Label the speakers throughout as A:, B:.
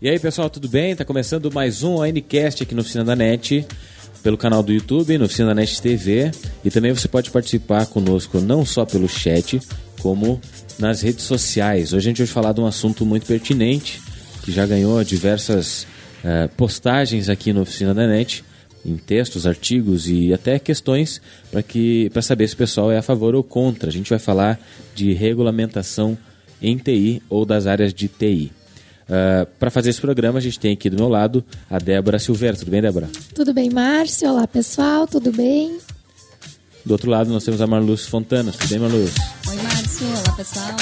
A: E aí, pessoal, tudo bem? Tá começando mais um ONCast aqui no Oficina da NET, pelo canal do YouTube, no Oficina da NET TV. E também você pode participar conosco não só pelo chat, como nas redes sociais. Hoje a gente vai falar de um assunto muito pertinente, que já ganhou diversas uh, postagens aqui no Oficina da NET, em textos, artigos e até questões para que para saber se o pessoal é a favor ou contra. A gente vai falar de regulamentação em TI ou das áreas de TI. Uh, ah, para fazer esse programa, a gente tem aqui do meu lado a Débora Silveira. Tudo bem, Débora?
B: Tudo bem, Márcio. Olá, pessoal. Tudo bem?
A: Do outro lado, nós temos a Marluz Fontana. Tudo bem, Marluz?
C: Oi, Márcio. Olá, pessoal.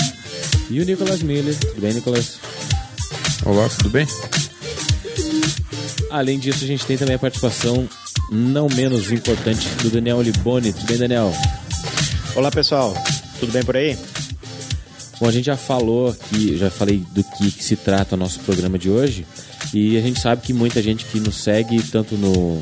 A: E o Nicolas Miller. Tudo bem, Nicolas?
D: Olá, tudo bem?
A: Além disso, a gente tem também a participação não menos importante do Daniel Liboni. Tudo bem, Daniel?
E: Olá, pessoal. Tudo bem por aí?
A: Bom, a gente já falou aqui, já falei do que, que, se trata o nosso programa de hoje. E a gente sabe que muita gente que nos segue, tanto no,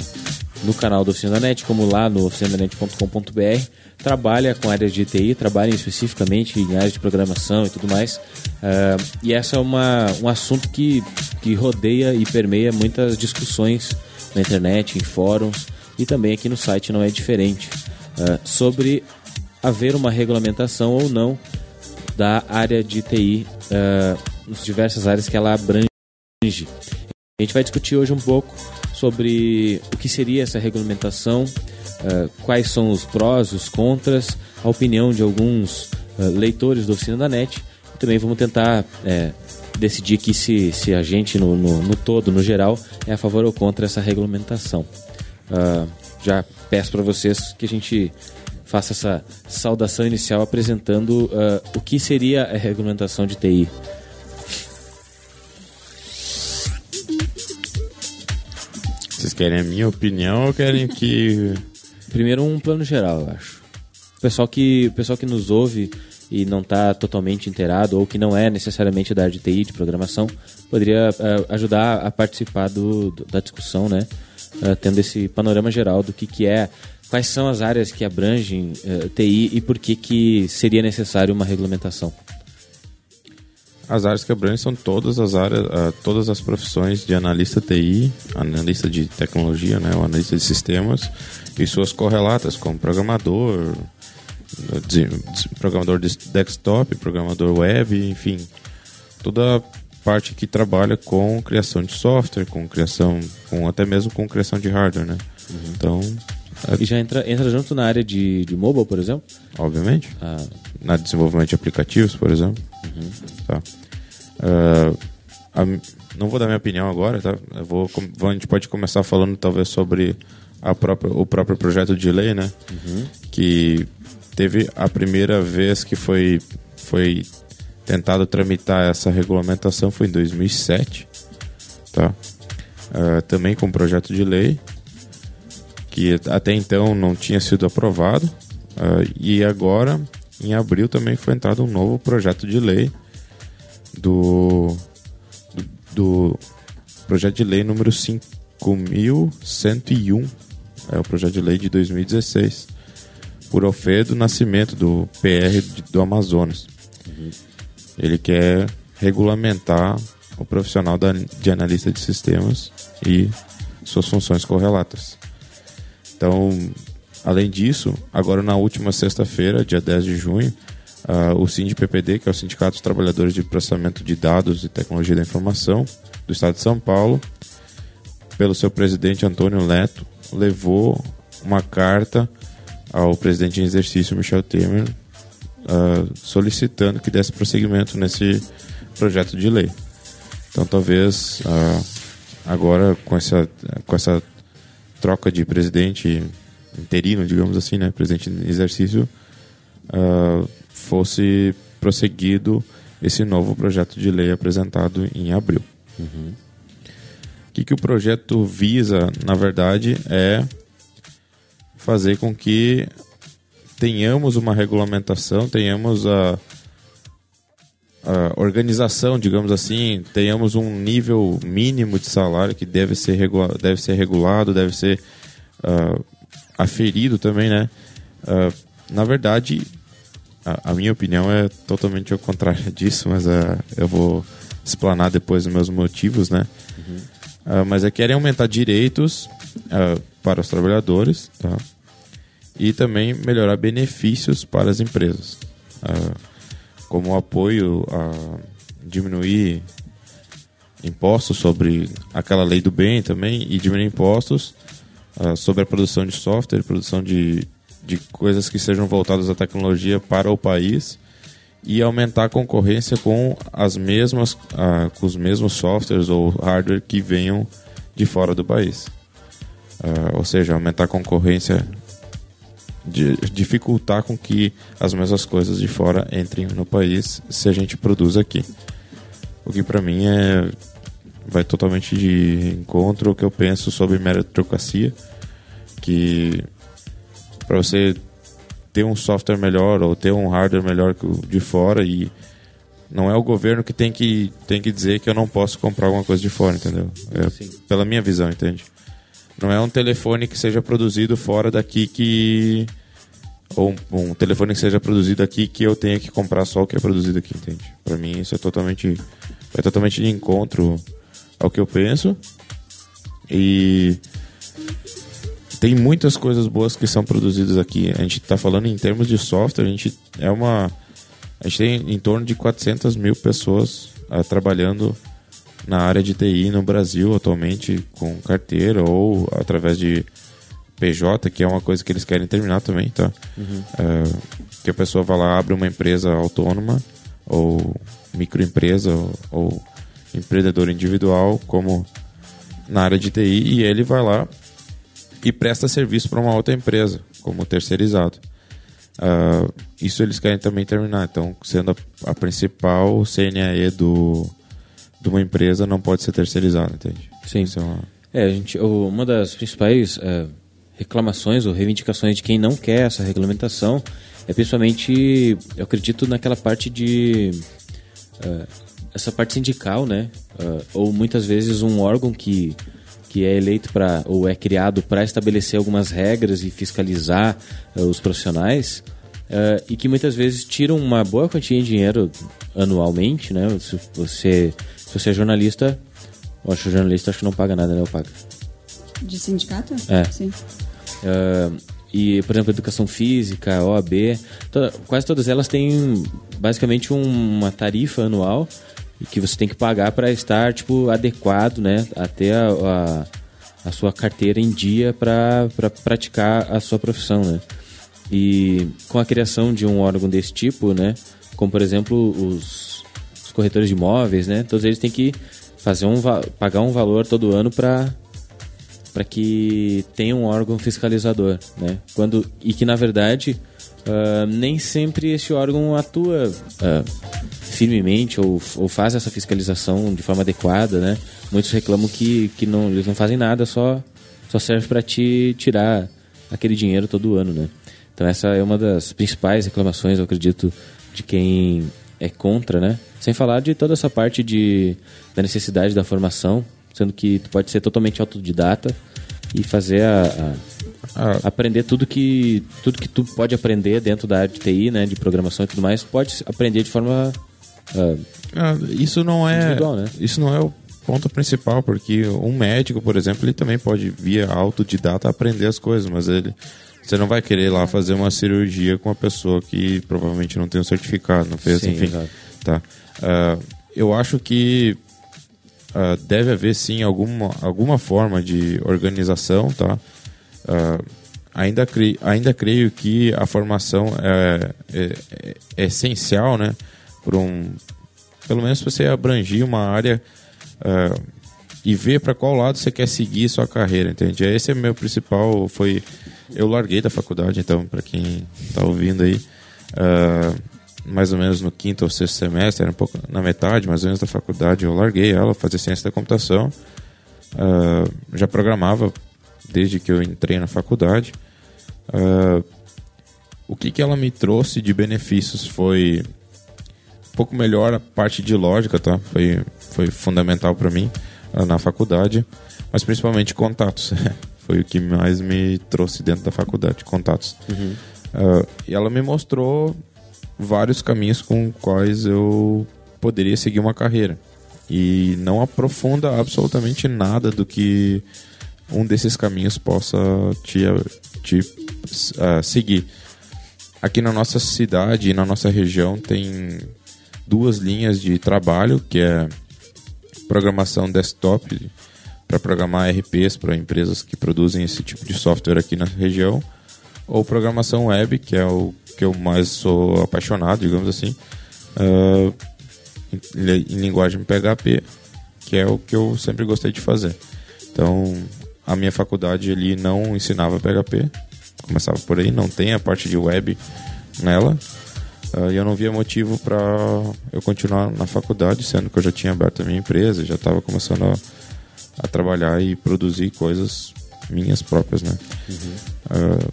A: no canal do Oficina da Net, como lá no oficinanet.com.br, trabalha com áreas de TI, trabalha especificamente em áreas de programação e tudo mais. Uh, e essa é uma, um assunto que, que rodeia e permeia muitas discussões na internet, em fóruns e também aqui no site não é diferente. Uh, sobre haver uma regulamentação ou não da área de TI, uh, nas diversas áreas que ela abrange. A gente vai discutir hoje um pouco sobre o que seria essa regulamentação, uh, quais são os prós, os contras, a opinião de alguns uh, leitores da Oficina da NET. E também vamos tentar é, decidir que se, se a gente, no, no, no, todo, no geral, é a favor ou contra essa regulamentação. Uh, já peço para vocês que a gente faça essa saudação inicial apresentando uh, o que seria a regulamentação de TI.
D: Vocês querem a minha opinião ou querem que.
A: Primeiro, um plano geral, eu acho. O pessoal que, o pessoal que nos ouve e não está totalmente inteirado ou que não é necessariamente da área de TI, de programação, poderia uh, ajudar a participar do, do, da discussão, né? Uh, tendo esse panorama geral do que, que é Quais são as áreas que abrangem uh, eh, TI e por que, que seria necessário uma regulamentação?
D: As áreas que abrangem são todas as áreas, uh, todas as profissões de analista TI, analista de tecnologia, né, o analista de sistemas e suas correlatas, como programador, programador de desktop, programador web, enfim, toda a parte que trabalha com criação de software, com criação, com até mesmo com criação de hardware, né? Uhum. Então
A: e já entra, entra junto na área de, de mobile, por exemplo?
D: Obviamente. Ah. Na desenvolvimento de aplicativos, por exemplo. Uhum. Tá. Uh, a, não vou dar minha opinião agora, tá? Eu vou, a gente pode começar falando talvez sobre a própria, o próprio projeto de lei, né? Uhum. Que teve a primeira vez que foi, foi tentado tramitar essa regulamentação foi em 2007, tá? Uh, também com projeto de lei que até então não tinha sido aprovado. Uh, e agora, em abril, também foi entrado um novo projeto de lei do, do, do projeto de lei número 5101, é o projeto de lei de 2016, por Alfredo Nascimento, do PR do Amazonas. Uhum. Ele quer regulamentar o profissional de analista de sistemas e suas funções correlatas. Então, além disso, agora na última sexta-feira, dia 10 de junho, uh, o SINDPPD, que é o Sindicato dos Trabalhadores de Processamento de Dados e Tecnologia da Informação do Estado de São Paulo, pelo seu presidente Antônio Leto, levou uma carta ao presidente em exercício Michel Temer uh, solicitando que desse prosseguimento nesse projeto de lei. Então talvez uh, agora com essa, com essa troca de presidente interino, digamos assim, né, presidente em exercício, uh, fosse prosseguido esse novo projeto de lei apresentado em abril. Uhum. O que, que o projeto visa, na verdade, é fazer com que tenhamos uma regulamentação, tenhamos a, a organização, digamos assim, tenhamos um nível mínimo de salário que deve ser, regula deve ser regulado, deve ser uh, aferido também, né? Uh, na verdade, a, a, minha opinião é totalmente ao contrário disso, mas uh, eu vou explanar depois os meus motivos, né? Ah, mas é querem aumentar direitos ah, para os trabalhadores, tá? E também melhorar benefícios para as empresas, Ah, como apoio a diminuir impostos sobre aquela lei do bem também e diminuir impostos ah, sobre a produção de software, produção de, de coisas que sejam voltadas à tecnologia para o país e aumentar a concorrência com as mesmas ah, com os mesmos softwares ou hardware que venham de fora do país. Ah, ou seja, aumentar a concorrência de, dificultar com que as mesmas coisas de fora entrem no país se a gente produz aqui. O que para mim é vai totalmente de encontro ao que eu penso sobre meritocracia, que para você ter um software melhor ou ter um hardware melhor que o de fora e não é o governo que tem que tem que dizer que eu não posso comprar alguma coisa de fora, entendeu? É pela minha visão, entende? Não é um telefone que seja produzido fora daqui que ou um, telefone que seja produzido aqui que eu tenha que comprar só o que é produzido aqui, entende? Para mim isso é totalmente é totalmente de encontro ao que eu penso. E tem muitas coisas boas que são produzidas aqui. A gente está falando em termos de software, a gente é uma a gente tem em torno de 400 mil pessoas ah, trabalhando na área de TI no Brasil atualmente com carteira ou através de PJ, que é uma coisa que eles querem terminar também, tá? Ah, que a pessoa vai lá, abre uma empresa autônoma ou microempresa ou, ou empreendedor individual, como na área de TI, e ele vai lá e presta serviço para uma outra empresa, como terceirizado. Ah, isso eles querem também terminar. Então, sendo a, a principal CNAE do, de uma empresa, não pode ser terceirizado, entende?
A: Sim.
D: É uma-
A: É, a gente, uma das principais é, reclamações ou reivindicações de quem não quer essa regulamentação é principalmente, eu acredito, naquela parte de. é, essa parte sindical, né? É, ou muitas vezes um órgão que, que é eleito para ou é criado para estabelecer algumas regras e fiscalizar é, os profissionais é, e que muitas vezes tiram uma boa quantia de dinheiro anualmente, né? Se você, se você é jornalista, eu acho que jornalista acho que não paga nada, né? Eu pago.
C: De sindicato?
A: É.
C: Sim.
A: Ah, e, por exemplo, educação física, OAB, toda- quase todas elas têm basicamente um- uma tarifa anual que você tem que pagar para estar tipo adequado, né, até a, a, a sua carteira em dia para praticar a sua profissão, né? E com a criação de um órgão desse tipo, né, como por exemplo os, corretores de imóveis, né, todos eles têm que fazer um pagar um valor todo ano para para que tenha um órgão fiscalizador, né? Quando e que na verdade ah, nem sempre esse órgão atua ah, firmemente ou, ou faz essa fiscalização de forma adequada, né? Muitos reclamam que, que não eles não fazem nada, só só serve para te tirar aquele dinheiro todo ano, né? Então essa é uma das principais reclamações, eu acredito, de quem é contra, né? Sem falar de toda essa parte de, da necessidade da formação, sendo que tu pode ser totalmente autodidata e fazer a, a- aprender tudo que tudo que tu pode aprender dentro da área de TI, né, de programação e tudo mais, pode aprender de forma ah,
D: ah, isso não é
A: né?
D: isso não é o ponto principal, porque um médico, por exemplo, ele também pode via autodidata aprender as coisas, mas ele você não vai querer ir lá fazer uma cirurgia com uma pessoa que provavelmente não tem um certificado, não fez,
A: Sim,
D: enfim.
A: exato.
D: Tá. Ah, eu acho que ah, deve haver sim alguma, alguma forma de organização, tá? Ah, ainda, cre, ainda creio que a formação é, é- é- essencial, né? Por um, pelo menos você abrangir uma área ah, e ver para qual lado você quer seguir sua carreira, entende? Esse é meu principal, foi eu larguei da faculdade, então para quem está ouvindo aí, ah, mais ou menos no quinto ou sexto semestre, era um pouco na metade, mais ou menos da faculdade, eu larguei ela, fazer ciência da computação, Ah, já programava desde que eu entrei na faculdade. Ah, o que, que ela me trouxe de benefícios foi um pouco melhor a parte de lógica, tá? Foi, foi fundamental para mim na faculdade, mas principalmente contatos. foi o que mais me trouxe dentro da faculdade, contatos. Ah, e ela me mostrou vários caminhos com quais eu poderia seguir uma carreira. e não aprofunda absolutamente nada do que um desses caminhos possa te, te uh, seguir. Aqui na nossa cidade e na nossa região tem duas linhas de trabalho, que é programação desktop para programar RPs para empresas que produzem esse tipo de software aqui na região, ou programação web, que é o que eu mais sou apaixonado, digamos assim, uh, em, em linguagem PHP, que é o que eu sempre gostei de fazer. Então, a minha faculdade ali não ensinava PHP, começava por aí, não tem a parte de web nela. Uh, e eu não via motivo para eu continuar na faculdade, sendo que eu já tinha aberto a minha empresa, já estava começando a, a, trabalhar e produzir coisas minhas próprias, né? Uhum. Uh,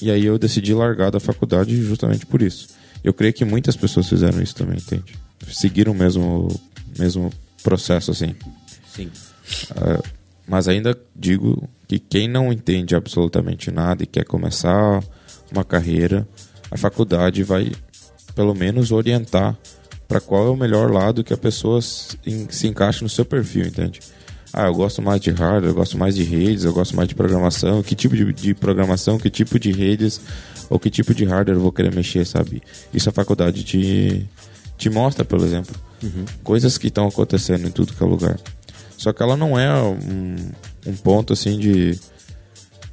D: e aí eu decidi largar da faculdade justamente por isso. Eu creio que muitas pessoas fizeram isso também, entende? Seguiram o mesmo, mesmo processo, assim.
A: Sim.
D: Uh, mas ainda digo que quem não entende absolutamente nada e quer começar uma carreira, a faculdade vai pelo menos orientar para qual é o melhor lado que a pessoa se, se encaixa no seu perfil, entende? Ah, eu gosto mais de hardware, eu gosto mais de redes, eu gosto mais de programação. Que tipo de, de programação, que tipo de redes ou que tipo de hardware eu vou querer mexer, sabe? Isso a faculdade te, te mostra, por exemplo. Uhum. Coisas que estão acontecendo em tudo que é lugar. Só que ela não é um, um ponto assim de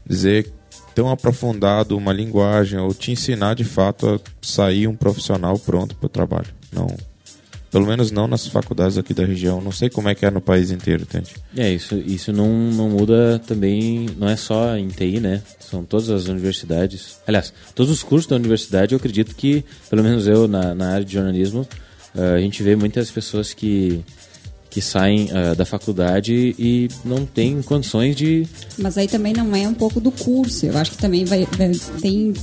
D: dizer tão aprofundado uma linguagem ou te ensinar de fato a sair um profissional pronto para o trabalho. Não. Pelo menos não nas faculdades aqui da região. Não sei como é que é no país inteiro, entende?
A: É, isso, isso não, não muda também, não é só em TI, né? São todas as universidades. Aliás, todos os cursos da universidade, eu acredito que, pelo menos eu, na, na área de jornalismo, uh, a gente vê muitas pessoas que que saem uh, da faculdade e não têm condições de.
C: Mas aí também não é um pouco do curso. Eu acho que também vai, vai tem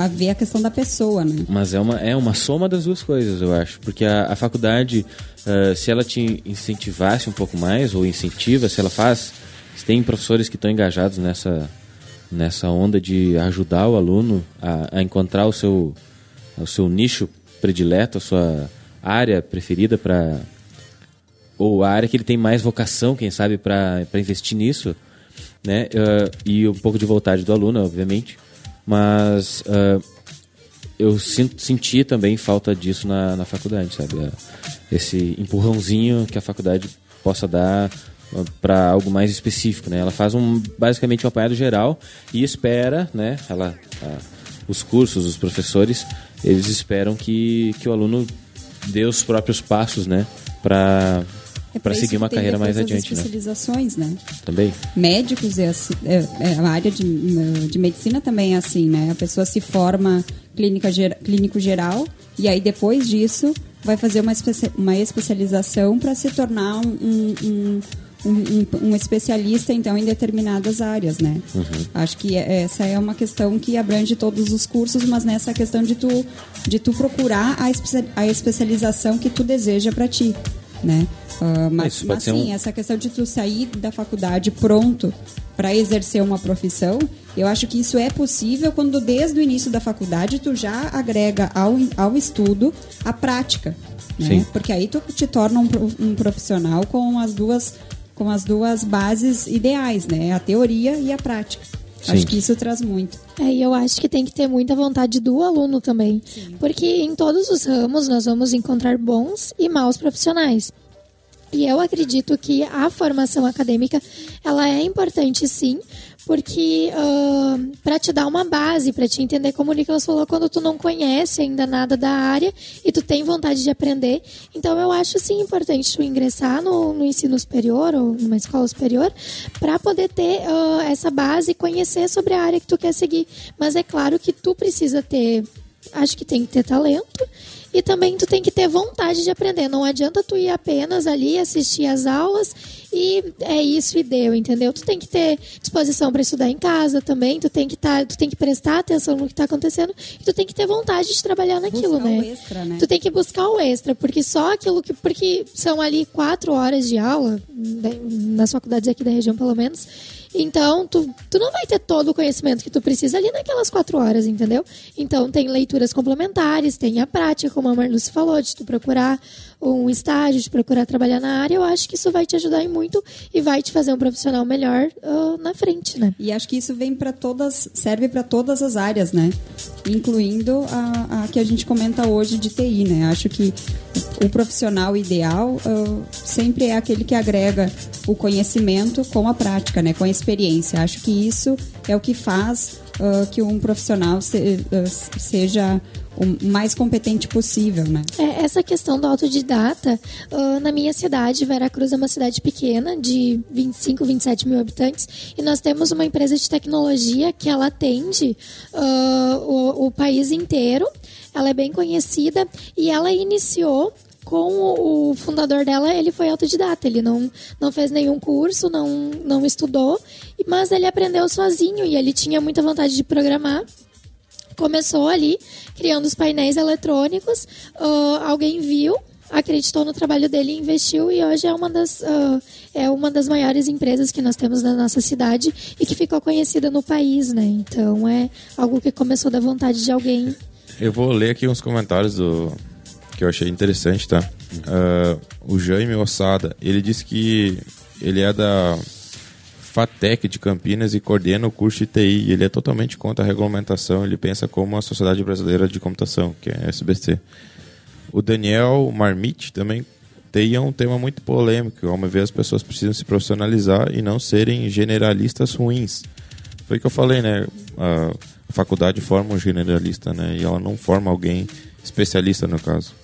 C: a ver a questão da pessoa, né?
A: Mas é uma, é uma soma das duas coisas, eu acho. Porque a, a faculdade, uh, se ela te incentivasse um pouco mais, ou incentiva, se ela faz. Se tem professores que estão engajados nessa, nessa onda de ajudar o aluno a, a encontrar o seu, o seu nicho predileto, a sua área preferida para ou a área que ele tem mais vocação, quem sabe, para investir nisso, né? Uh, e um pouco de vontade do aluno, obviamente. Mas uh, eu sinto, senti também falta disso na, na faculdade, sabe? Uh, esse empurrãozinho que a faculdade possa dar para algo mais específico, né? Ela faz um basicamente um apanhado geral e espera, né? Ela, os cursos, os professores, eles esperam que, que o aluno dê os próprios passos, né? Para é para seguir uma carreira mais adiante,
C: né? especializações, né?
A: Também.
C: Médicos é, assim, é, é, a área de, de medicina também é assim, né? A pessoa se forma clínica, clínico geral e aí depois disso vai fazer uma, espe uma especialização para se tornar um, um, um, um, especialista então em determinadas áreas, né? Uhum. Acho que é, essa é uma questão que abrange todos os cursos, mas nessa questão de tu de tu procurar a, espe a especialização que tu deseja para ti, né? Uh, mas, mas sim, um... essa questão de tu sair da faculdade pronto para exercer uma profissão, eu acho que isso é possível quando desde o início da faculdade tu já agrega ao, ao estudo a prática. Né? Porque aí tu te torna um, um profissional com as duas com as duas bases ideais, né? A teoria e a prática. Sim. Acho que isso traz muito.
B: É, e eu acho que tem que ter muita vontade do aluno também. Sim. Porque em todos os ramos nós vamos encontrar bons e maus profissionais. E eu acredito que a formação acadêmica ela é importante sim, porque uh, para te dar uma base, para te entender como o Nicolas falou, quando tu não conhece ainda nada da área e tu tem vontade de aprender. Então eu acho sim importante tu ingressar no, no ensino superior ou numa escola superior para poder ter uh, essa base e conhecer sobre a área que tu quer seguir. Mas é claro que tu precisa ter, acho que tem que ter talento e também tu tem que ter vontade de aprender. Não adianta tu ir apenas ali assistir as aulas e é isso e deu, entendeu? Tu tem que ter disposição para estudar em casa também. Tu tem que tá, tu tem que prestar atenção no que está acontecendo e tu tem que ter vontade de trabalhar naquilo,
C: buscar
B: né?
C: O extra, né?
B: Tu tem que buscar o extra, porque só aquilo que porque são ali quatro horas de aula, nas faculdades aqui da região, pelo menos. Então, tu, tu não vai ter todo o conhecimento que tu precisa ali naquelas quatro horas, entendeu? Então, tem leituras complementares, tem a prática, como a Marluce falou, de tu procurar um estágio, de procurar trabalhar na área. Eu acho que isso vai te ajudar em muito e vai te fazer um profissional melhor uh, na frente, né?
C: E acho que isso vem para todas, serve para todas as áreas, né? Incluindo a, a, que a gente comenta hoje de TI, né? Acho que o profissional ideal uh, sempre é aquele que agrega o conhecimento com a prática, né? Com a experiência. Acho que isso é o que faz uh, que um profissional se, uh, seja o mais competente possível, né?
B: É, essa questão do autodidata, uh, na minha cidade, Veracruz é uma cidade pequena, de 25, 27 mil habitantes, e nós temos uma empresa de tecnologia que ela atende uh, o, o país inteiro, ela é bem conhecida, e ela iniciou com o fundador dela, ele foi autodidata. Ele não, não fez nenhum curso, não, não estudou, mas ele aprendeu sozinho e ele tinha muita vontade de programar. Começou ali criando os painéis eletrônicos. Uh, alguém viu, acreditou no trabalho dele, investiu e hoje é uma das uh, é uma das maiores empresas que nós temos na nossa cidade e que ficou conhecida no país, né? Então é algo que começou da vontade de alguém.
D: Eu vou ler aqui uns comentários do que eu achei interessante, tá? Uh, o Jaime Ossada, ele disse que ele é da FATEC de Campinas e coordena o curso de TI. Ele é totalmente contra a regulamentação, ele pensa como a Sociedade Brasileira de Computação, que é a SBC. O Daniel Marmite também TI é um tema muito polêmico. Ao meu ver, as pessoas precisam se profissionalizar e não serem generalistas ruins. Foi o que eu falei, né? A faculdade forma um generalista, né? E ela não forma alguém especialista, no caso.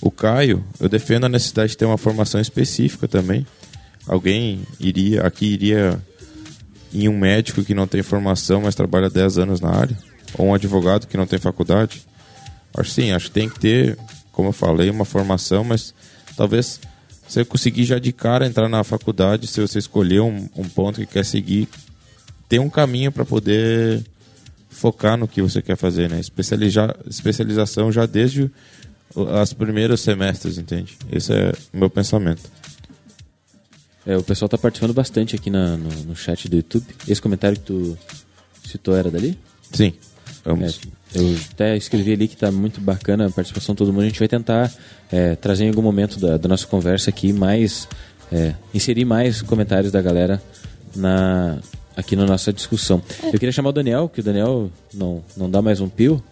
D: O Caio, eu defendo a necessidade de ter uma formação específica também alguém iria aqui iria em um médico que não tem formação, mas trabalha 10 anos na área, ou um advogado que não tem faculdade? Acho sim, acho que tem que ter, como eu falei, uma formação, mas talvez você conseguir já de cara entrar na faculdade, se você escolher um, um ponto que quer seguir, ter um caminho para poder focar no que você quer fazer, né? Especializar, especialização já desde os primeiros semestres, entende? Esse é o meu pensamento.
A: É, o pessoal tá participando bastante aqui na, no, no, chat do YouTube. Esse comentário que tu citou era dali?
D: Sim, vamos.
A: É, eu até escrevi ali que tá muito bacana a participação de todo mundo. A gente vai tentar é, trazer em algum momento da, da nossa conversa aqui mais. É, inserir mais comentários da galera na, aqui na nossa discussão. Eu queria chamar o Daniel, que o Daniel não, não dá mais um pio,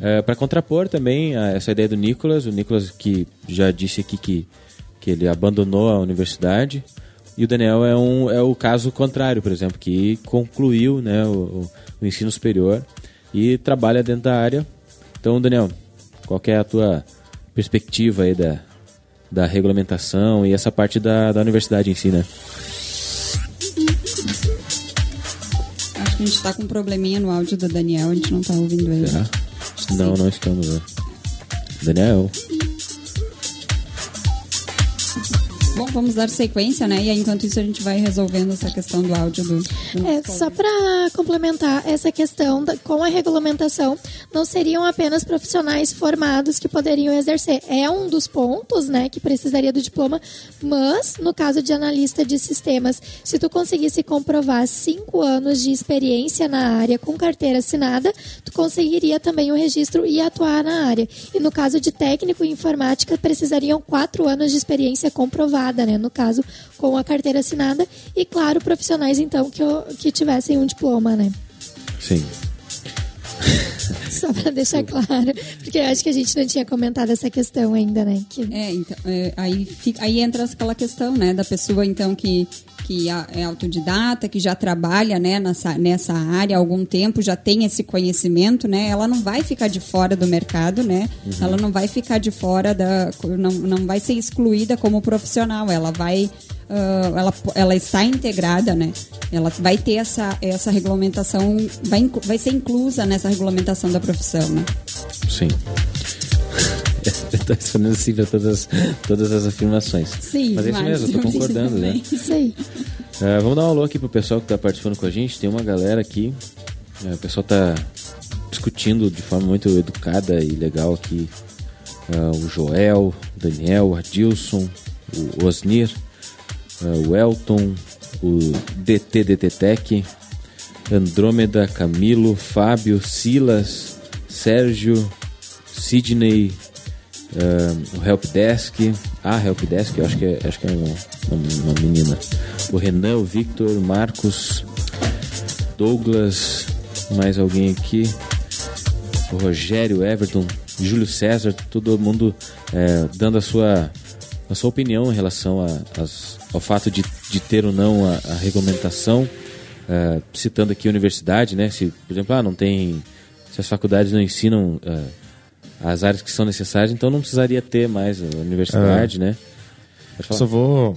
A: é, para contrapor também a, essa ideia do Nicolas. O Nicolas que já disse aqui que, que ele abandonou a universidade e o Daniel é, um, é o caso contrário, por exemplo, que concluiu né, o, o ensino superior e trabalha dentro da área. Então, Daniel, qual é a tua perspectiva aí da, da regulamentação e essa parte da, da universidade em si, né?
C: Acho que a gente está com um probleminha no áudio do Daniel, a gente não está ouvindo ele.
A: Será? Não, não estamos. Né? Daniel.
C: Bom, vamos dar sequência, né? E aí, enquanto isso a gente vai resolvendo essa questão do áudio do. do
B: é, só para complementar essa questão da, com a regulamentação, não seriam apenas profissionais formados que poderiam exercer. É um dos pontos, né, que precisaria do diploma, mas no caso de analista de sistemas, se tu conseguisse comprovar cinco anos de experiência na área com carteira assinada, tu conseguiria também o registro e atuar na área. E no caso de técnico em informática, precisariam quatro anos de experiência comprovada né? No caso, com a carteira assinada. E, claro, profissionais, então, que, que tivessem um diploma, né?
A: Sim.
B: Só para deixar claro, porque eu acho que a gente não tinha comentado essa questão ainda, né?
C: Que... É, então, é, aí, fica, aí entra aquela questão, né, da pessoa, então, que que é autodidata, que já trabalha né, nessa, nessa área há algum tempo, já tem esse conhecimento, né? Ela não vai ficar de fora do mercado, né? Uhum. Ela não vai ficar de fora da. Não, não vai ser excluída como profissional. Ela vai. Uh, ela, ela está integrada, né? Ela vai ter essa, essa regulamentação, vai, vai ser inclusa nessa regulamentação da profissão, né?
A: Sim. Estou respondendo sim para todas, todas as afirmações.
B: Sim,
A: mas é isso mesmo, estou concordando, né?
B: Isso aí.
A: Uh, vamos dar um alô aqui pro pessoal que está participando com a gente. Tem uma galera aqui. Uh, o pessoal está discutindo de forma muito educada e legal aqui. Uh, o Joel, o Daniel, o Adilson, o Osnir. uh, o Elton, o DT DT Tech, Andrômeda, Camilo, Fábio, Silas, Sérgio, Sidney, uh, o Helpdesk, a ah, Helpdesk, eu acho que é, acho que é uma, uma, uma menina, o Renan, o Victor, Marcos, Douglas, mais alguém aqui, o Rogério, Everton, Júlio César, todo mundo é, dando a sua, a sua opinião em relação a, ao fato de, de ter ou não a, a regulamentação, é, citando aqui a universidade, né? Se, por exemplo, ah, não tem, se as faculdades não ensinam é, as áreas que são necessárias, então não precisaria ter mais a universidade, é. né?
D: Só vou.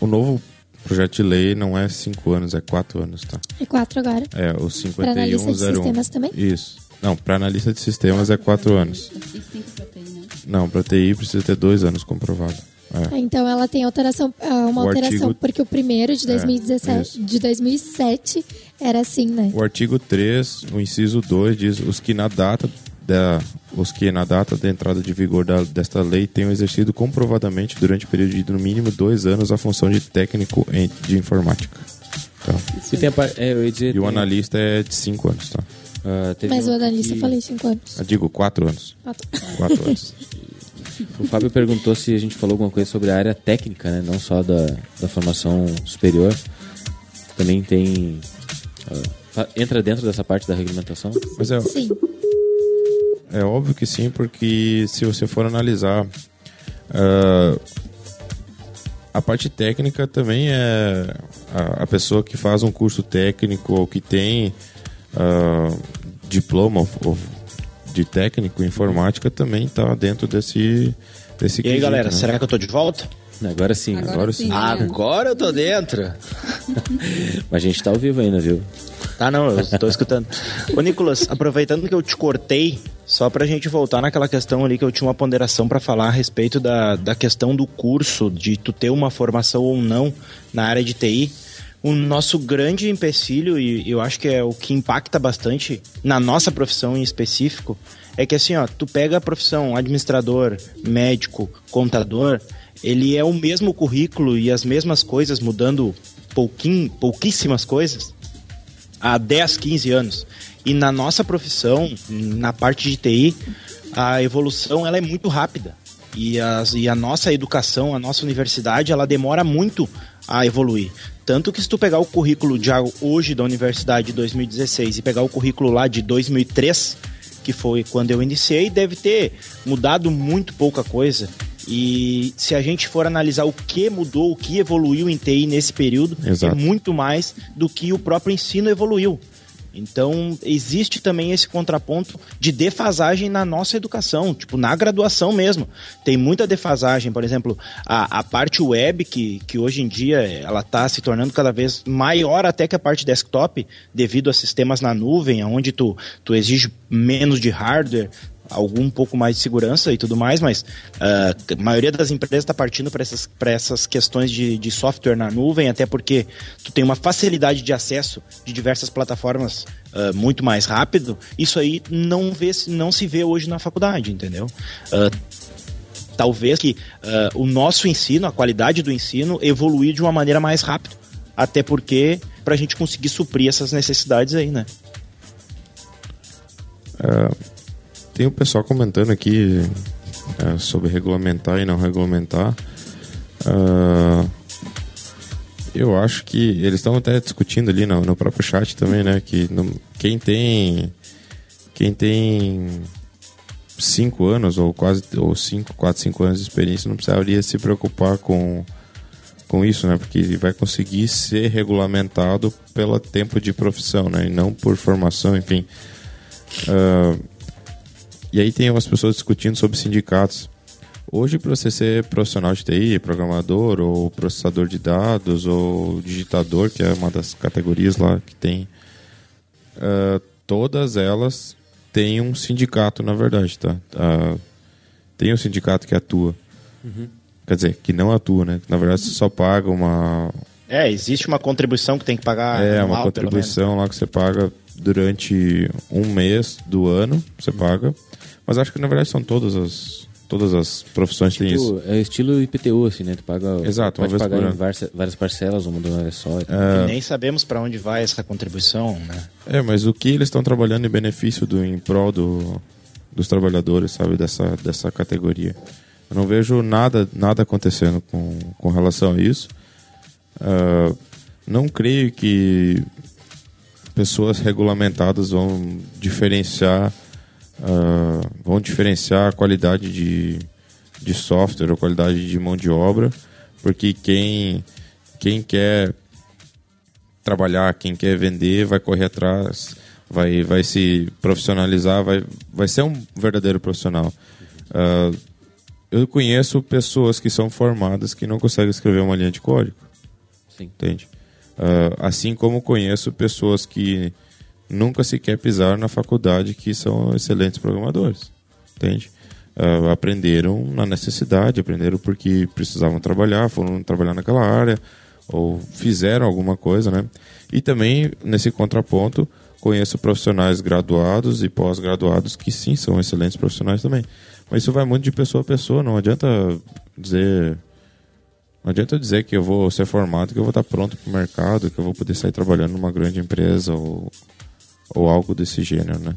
D: O novo projeto de lei não é cinco anos, é quatro anos, tá?
B: É quatro agora.
D: É, o 5101. Para
B: analista de sistemas também?
D: Isso. Não, para analista de sistemas é quatro anos. E para TI, né? Não, para TI precisa ter dois anos comprovado.
B: É. é. Então ela tem alteração, é, uma o alteração, artigo... porque o primeiro de 2017, é, de 2007 era assim, né?
D: O artigo 3, o inciso 2 diz os que na data da, os que na data da entrada de vigor da, desta lei tenham exercido comprovadamente durante o período de no mínimo dois anos a função de técnico em, de informática. Tá.
A: E, tem a, é, dizer,
D: e o analista é de cinco anos, tá?
B: Uh, Mas o analista que... falei cinco anos.
D: Eu digo quatro anos. Quatro, quatro anos.
A: O Fábio perguntou se a gente falou alguma coisa sobre a área técnica, né? Não só da, da formação superior. Também tem... Uh, entra dentro dessa parte da regulamentação?
D: Mas é,
B: Sim.
D: É óbvio que sim, porque se você for analisar uh, a parte técnica também é a, a, pessoa que faz um curso técnico ou que tem uh, diploma ou, de técnico em informática também está dentro desse desse.
E: E aí, quesito, galera, né? será que eu estou de volta?
A: Agora sim.
C: Agora, agora sim.
E: Agora eu tô dentro.
A: Mas a gente tá ao vivo ainda, viu?
E: Ah, não, eu tô escutando. Ô, Nicolas, aproveitando que eu te cortei, só pra gente voltar naquela questão ali que eu tinha uma ponderação para falar a respeito da, da questão do curso, de tu ter uma formação ou não na área de TI. O nosso grande empecilho, e eu acho que é o que impacta bastante na nossa profissão em específico, é que assim, ó, tu pega a profissão administrador, médico, contador, ele é o mesmo currículo e as mesmas coisas, mudando pouquinho, pouquíssimas coisas, há 10, 15 anos. E na nossa profissão, na parte de TI, a evolução ela é muito rápida. E, as, e a nossa educação, a nossa universidade, ela demora muito a evoluir. Tanto que se tu pegar o currículo de hoje da universidade de 2016 e pegar o currículo lá de 2003, que foi quando eu iniciei, deve ter mudado muito pouca coisa. E se a gente for analisar o que mudou, o que evoluiu em TI nesse período, é Exato. é muito mais do que o próprio ensino evoluiu. Então, existe também esse contraponto de defasagem na nossa educação, tipo, na graduação mesmo. Tem muita defasagem, por exemplo, a, a parte web, que, que hoje em dia ela está se tornando cada vez maior até que a parte desktop, devido a sistemas na nuvem, onde tu, tu exige menos de hardware, algum pouco mais de segurança e tudo mais, mas uh, a maioria das empresas está partindo para essas, essas questões de, de software na nuvem, até porque tu tem uma facilidade de acesso de diversas plataformas uh, muito mais rápido. Isso aí não, vê, não se vê hoje na faculdade, entendeu? Uh, talvez que o nosso ensino, a qualidade do ensino, evoluir de uma maneira mais rápida. Até porque, para a gente conseguir suprir essas necessidades aí, né?
D: Tem o pessoal comentando aqui é, sobre regulamentar e não regulamentar. Uh, eu acho que eles estão até discutindo ali no, no, próprio chat também, né? Que no, quem tem quem tem cinco anos ou quase ou cinco, quatro, cinco anos de experiência não precisaria se preocupar com com isso, né? Porque ele vai conseguir ser regulamentado pelo tempo de profissão, né? E não por formação, enfim. Uh, e aí tem umas pessoas discutindo sobre sindicatos. Hoje, para você ser profissional de TI, programador, ou processador de dados, ou digitador, que é uma das categorias lá que tem, uh, todas elas têm um sindicato, na verdade, tá? Uh, tem um sindicato que atua. Uhum. Quer dizer, que não atua, né? Na verdade, você só paga uma.
E: É, existe uma contribuição que tem que pagar.
D: É, uma contribuição lá que você paga durante um mês do ano, você paga. Mas acho que na verdade são todas as, todas as profissões têm isso.
A: Tipo, é estilo IPTU, assim, né? Tu paga,
D: Exato, uma
A: pode pagar em várias, várias parcelas, uma de uma vez só.
E: E nem sabemos para onde vai essa contribuição, né?
D: É, mas o que eles estão trabalhando em benefício do em prol do, dos trabalhadores, sabe, dessa, dessa categoria. Eu não vejo nada, nada acontecendo com, com relação a isso. Ah, não creio que pessoas regulamentadas vão diferenciar ah, vão diferenciar a qualidade de, de software ou qualidade de mão de obra, porque quem, quem quer trabalhar, quem quer vender, vai correr atrás, vai, vai se profissionalizar, vai, vai ser um verdadeiro profissional. Ah, eu conheço pessoas que são formadas que não conseguem escrever uma linha de código,
A: Sim.
D: entende? Ah, assim como conheço pessoas que nunca sequer pisaram na faculdade que são excelentes programadores, entende? Ah, aprenderam na necessidade, aprenderam porque precisavam trabalhar, foram trabalhar naquela área ou fizeram alguma coisa, né? E também nesse contraponto conheço profissionais graduados e pós-graduados que sim são excelentes profissionais também. Mas isso vai muito de pessoa a pessoa, não adianta dizer não adianta dizer que eu vou ser formado, que eu vou estar pronto para o mercado, que eu vou poder sair trabalhando numa grande empresa ou, ou algo desse gênero, né?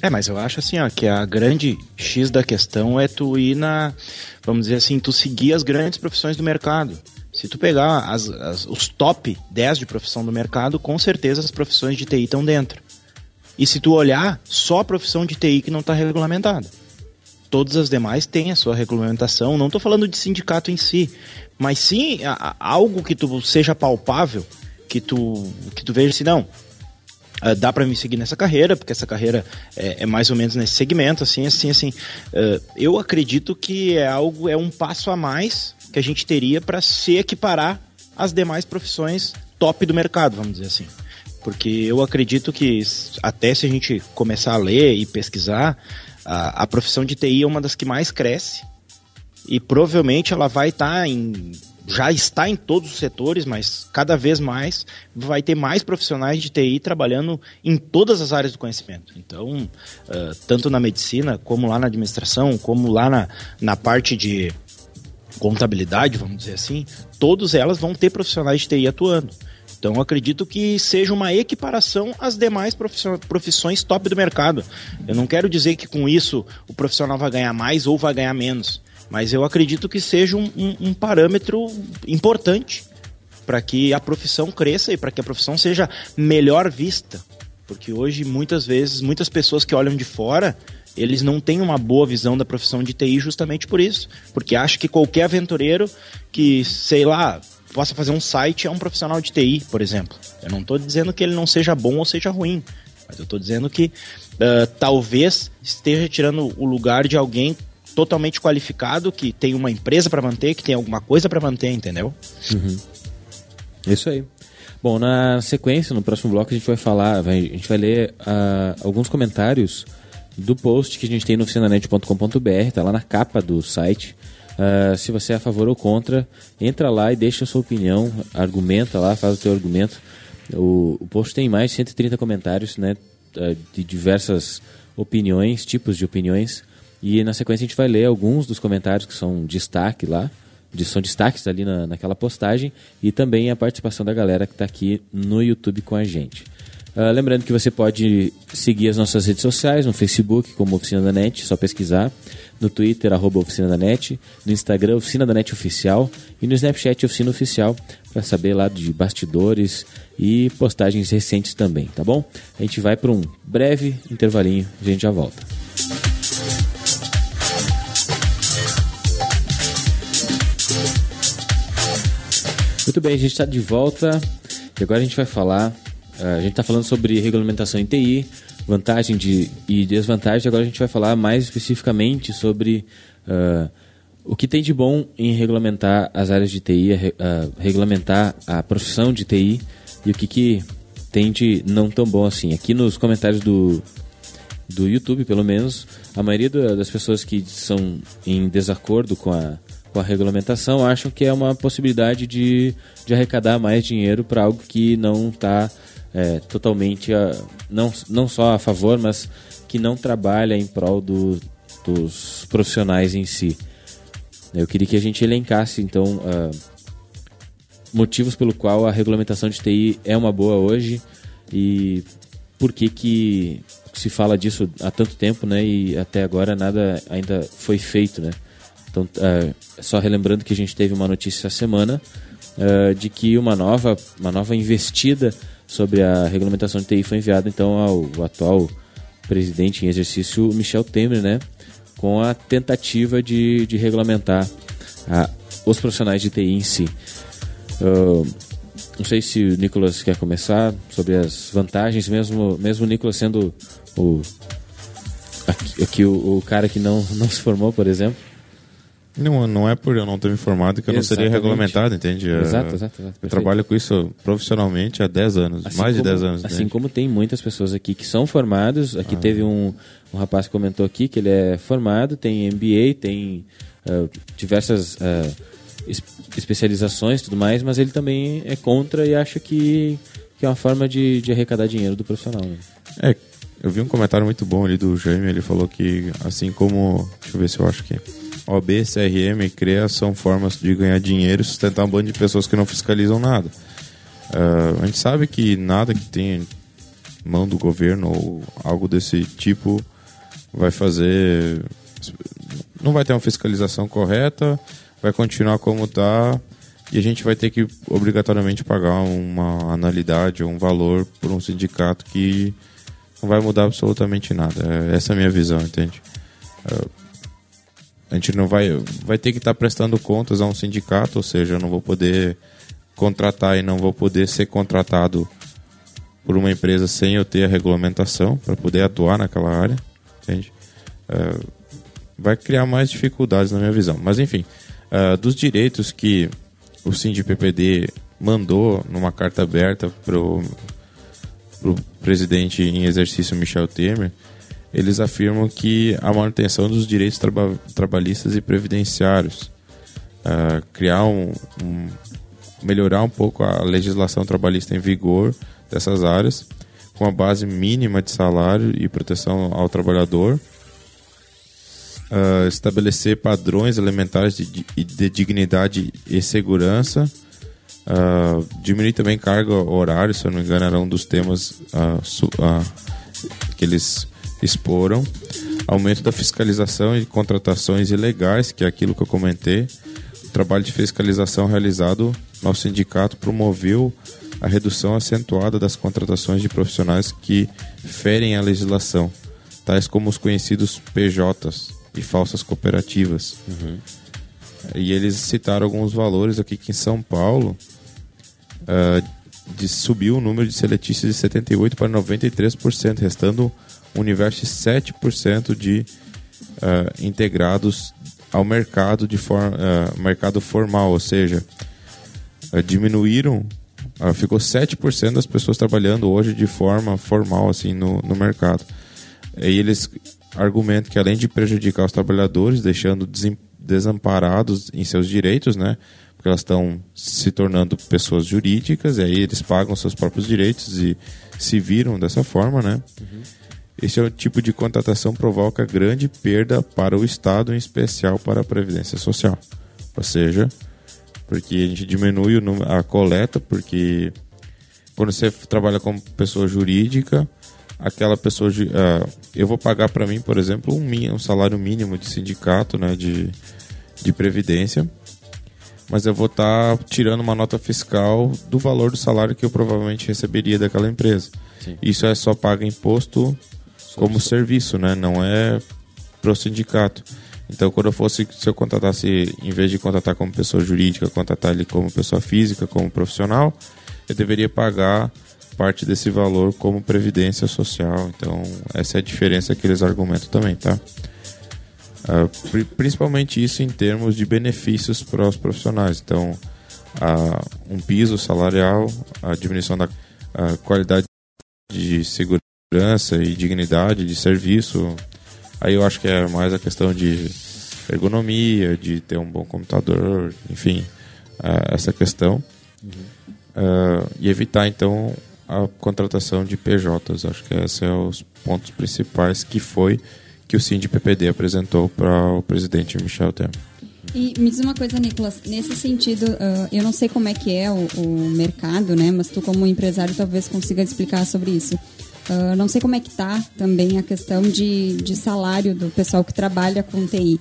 E: É, mas eu acho assim, ó, que a grande X da questão é tu ir na, vamos dizer assim, tu seguir as grandes profissões do mercado. Se tu pegar as- as- os top 10 de profissão do mercado, com certeza as profissões de TI estão dentro. E se tu olhar, só a profissão de TI que não está regulamentada. Todas as demais têm a sua regulamentação. Não estou falando de sindicato em si, mas sim a- a- algo que tu seja palpável, que tu, que tu veja assim, não, ah, dá para me seguir nessa carreira, porque essa carreira é, é mais ou menos nesse segmento, assim, assim, assim. Ah, eu acredito que é algo, é um passo a mais que a gente teria para se equiparar às demais profissões top do mercado, vamos dizer assim. Porque eu acredito que até se a gente começar a ler e pesquisar, a, a profissão de TI é uma das que mais cresce e provavelmente ela vai estar em já está em todos os setores, mas cada vez mais vai ter mais profissionais de TI trabalhando em todas as áreas do conhecimento. Então, ah, tanto na medicina, como lá na administração, como lá na, na parte de contabilidade, vamos dizer assim, todas elas vão ter profissionais de TI atuando. Então, acredito que seja uma equiparação às demais profissões top do mercado. Eu não quero dizer que com isso o profissional vai ganhar mais ou vai ganhar menos, mas eu acredito que seja um, um- um parâmetro importante para que a profissão cresça e para que a profissão seja melhor vista. Porque hoje, muitas vezes, muitas pessoas que olham de fora, eles não têm uma boa visão da profissão de TI justamente por isso. Porque acham que qualquer aventureiro que, sei lá, possa fazer um site é um profissional de TI, por exemplo. Eu não estou dizendo que ele não seja bom ou seja ruim. Mas eu estou dizendo que ah, talvez esteja tirando o lugar de alguém totalmente qualificado, que tem uma empresa para manter, que tem alguma coisa para manter, entendeu?
A: Isso aí. Bom, na sequência, no próximo bloco, a gente vai falar, a gente vai ler ah, alguns comentários do post que a gente tem no oficinanet.com.br, tá lá na capa do site. Ah, se você é a favor ou contra, entra lá e deixa a sua opinião, argumenta lá, faz o teu argumento. O, o post tem mais de 130 comentários, né, ah, de diversas opiniões, tipos de opiniões. E na sequência a gente vai ler alguns dos comentários que são destaque lá de, são destaques ali na, naquela postagem e também a participação da galera que está aqui no YouTube com a gente. Ah, lembrando que você pode seguir as nossas redes sociais, no Facebook como Oficina da Net, só pesquisar, no Twitter, arroba Oficina da Net, no Instagram, Oficina da Net Oficial e no Snapchat Oficina Oficial, para saber lá de bastidores e postagens recentes também, tá bom? A gente vai para um breve intervalinho, a gente já volta. Muito bem, a gente está de volta e agora a gente vai falar. eh, a gente está falando sobre regulamentação em TI, vantagem de, e desvantagem. Agora a gente vai falar mais especificamente sobre ah, o que tem de bom em regulamentar as áreas de TI, regulamentar a profissão de TI e o que, que tem de não tão bom assim. Aqui nos comentários do, do YouTube, pelo menos, a maioria da- das pessoas que são em desacordo com a, com a regulamentação acham que é uma possibilidade de, de arrecadar mais dinheiro para algo que não está totalmente, a, não, não só a favor, mas que não trabalha em prol do, dos profissionais em si. Eu queria que a gente elencasse, então, uh, motivos pelo qual a regulamentação de TI é uma boa hoje e por que, que se fala disso há tanto tempo, né? E até agora nada ainda foi feito, né? Então, uh, só relembrando que a gente teve uma notícia essa semana uh, de que uma nova, uma nova investida sobre a regulamentação de TI foi enviada então ao atual presidente em exercício Michel Temer, né? Com a tentativa de, de regulamentar a, os profissionais de TI em si. Uh, não sei se o Nicolas quer começar sobre as vantagens, mesmo, mesmo o Nicolas sendo o, aqui, aqui o, o, cara que não, não se formou, por exemplo.
D: Não, não é por eu não ter me formado que eu Exatamente. não seria regulamentado, entende?
A: Exato, exato. exato
D: eu trabalho com isso profissionalmente há 10 anos, assim mais
A: como,
D: de 10 anos.
A: Assim entende? como tem muitas pessoas aqui que são formados, aqui ah. teve um, um rapaz que comentou aqui que ele é formado, tem MBA, tem uh, diversas uh, especializações e tudo mais, mas ele também é contra e acha que, que é uma forma de, de arrecadar dinheiro do profissional. Né?
D: É, eu vi um comentário muito bom ali do Jaime, ele falou que assim como, deixa eu ver se eu acho que OB, CRM, CREA são formas de ganhar dinheiro e sustentar um bando de pessoas que não fiscalizam nada. Uh, a gente sabe que nada que tenha mão do governo ou algo desse tipo vai fazer. Não vai ter uma fiscalização correta, vai continuar como está e a gente vai ter que obrigatoriamente pagar uma anualidade ou um valor por um sindicato que não vai mudar absolutamente nada. É, essa é a minha visão, entende? É, a gente não vai vai ter que estar tá prestando contas a um sindicato, ou seja, eu não vou poder contratar e não vou poder ser contratado por uma empresa sem eu ter a regulamentação para poder atuar naquela área, entende? É, vai criar mais dificuldades na minha visão. Mas enfim, uh, dos direitos que o PPD mandou numa carta aberta para o presidente em exercício Michel Temer, eles afirmam que a manutenção dos direitos traba trabalhistas e previdenciários, uh, criar um, um, melhorar um pouco a legislação trabalhista em vigor dessas áreas, com a base mínima de salário e proteção ao trabalhador, uh, estabelecer padrões elementares de, de, dignidade e segurança, uh, diminuir também carga horária, se eu não me engano, era um dos temas uh, su, que eles exporam, aumento da fiscalização e contratações ilegais, que é aquilo que eu comentei, o trabalho de fiscalização realizado, nosso sindicato promoveu a redução acentuada das contratações de profissionais que ferem a legislação, tais como os conhecidos PJs, e falsas cooperativas. Uhum. E eles citaram alguns valores aqui que em São Paulo uh, de, subiu o número de seletistas de 78% para 93%, restando universo de 7% de uh, integrados ao mercado de for, uh, mercado formal, ou seja, diminuíram, ficou 7% das pessoas trabalhando hoje de forma formal assim no, no mercado. E eles argumento que além de prejudicar os trabalhadores, deixando desamparados em seus direitos, né? Porque elas estão se tornando pessoas jurídicas, e aí eles pagam seus próprios direitos e se viram dessa forma, né? Uhum. Esse é o tipo de contratação provoca grande perda para o Estado, em especial para a Previdência Social. Ou seja, porque a gente diminui a coleta, porque quando você trabalha como pessoa jurídica, aquela pessoa uh, eu vou pagar para mim por exemplo um, um, salário mínimo de sindicato né de, de previdência mas eu vou estar tá tirando uma nota fiscal do valor do salário que eu provavelmente receberia daquela empresa Sim. isso é só paga imposto como serviço né não é pro sindicato então quando eu fosse se eu contratasse em vez de contratar como pessoa jurídica contratar ele como pessoa física como profissional eu deveria pagar parte desse valor como previdência social. Então, essa é a diferença que eles argumentam também, tá? Uh, principalmente isso em termos de benefícios para os profissionais. Então, uh, um piso salarial, a diminuição da uh, qualidade de segurança e dignidade de serviço. Aí eu acho que é mais a questão de ergonomia, de ter um bom computador, enfim, essa questão. Uhum. e evitar então a contratação de PJs. Acho que esses são os pontos principais que foi que o PPD apresentou para o presidente Michel Temer.
C: E me diz uma coisa, Nicolas, nesse sentido, uh, eu não sei como é que é o, o, mercado, né? Mas tu como empresário talvez consiga explicar sobre isso. Uh, não sei como é que está também a questão de, de salário do pessoal que trabalha com TI,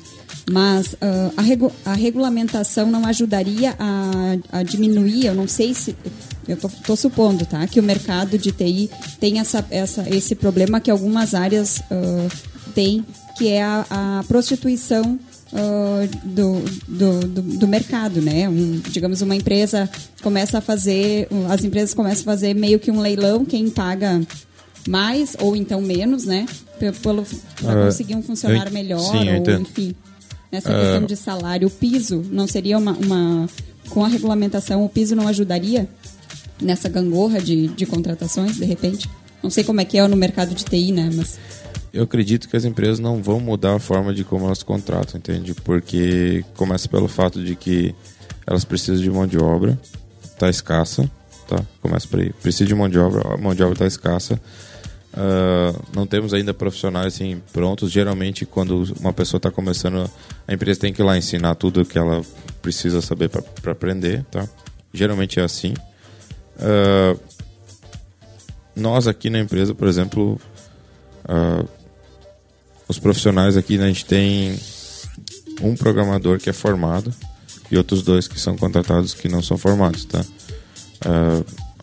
C: mas uh, a, regu a regulamentação não ajudaria a, a diminuir, eu não sei se eu estou supondo, tá, que o mercado de TI tem essa, essa, esse problema que algumas áreas uh, têm, que é a, a prostituição uh, do, do, do, do, mercado, né? Um, digamos, uma empresa começa a fazer, as empresas começam a fazer meio que um leilão, quem paga mais ou então menos, né? Para uh, conseguir um funcionário melhor, sim, ou enfim. Nessa questão de salário, o piso não seria uma, uma. Com a regulamentação, o piso não ajudaria? nessa gangorra de, de contratações, de repente? Não sei como é que é no mercado de TI, né? Mas...
D: Eu acredito que as empresas não vão mudar a forma de como elas contratam, entende? Porque começa pelo fato de que elas precisam de mão de obra, tá escassa, tá? Começa por aí. Precisa de mão de obra, a mão de obra tá escassa. Uh, não temos ainda profissionais assim prontos. Geralmente, quando uma pessoa está começando, a empresa tem que ir lá ensinar tudo que ela precisa saber para aprender, tá? Geralmente é assim. Uh, nós aqui na empresa, por exemplo, uh, os profissionais aqui, né, a gente tem um programador que é formado e outros dois que são contratados que não são formados, tá?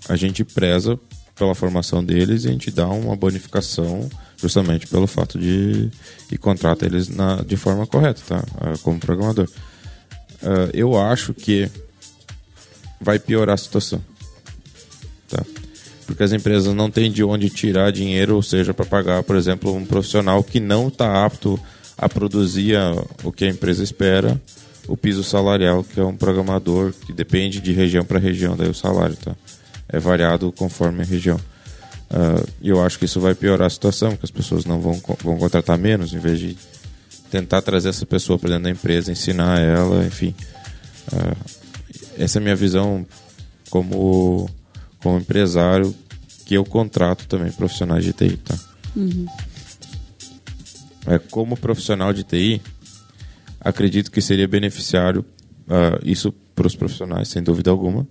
D: A gente preza pela formação deles e a gente dá uma bonificação justamente pelo fato de e contrata eles na, de forma correta, tá? Uh, como programador. Uh, eu acho que vai piorar a situação tá? Porque as empresas não têm de onde tirar dinheiro, ou seja, para pagar, por exemplo, um profissional que não está apto a produzir o que a empresa espera, o piso salarial, que é um programador que depende de região para região, daí o salário, tá? É variado conforme a região. Uh, e eu acho que isso vai piorar a situação, porque as pessoas não vão, vão contratar menos, em vez de tentar trazer essa pessoa para dentro da empresa, ensinar ela, enfim. Uh, essa é a minha visão como como empresário que eu contrato também profissionais de TI, tá? Uhum. É, como profissional de TI, acredito que seria beneficiário uh, isso para os profissionais, sem dúvida alguma, uh,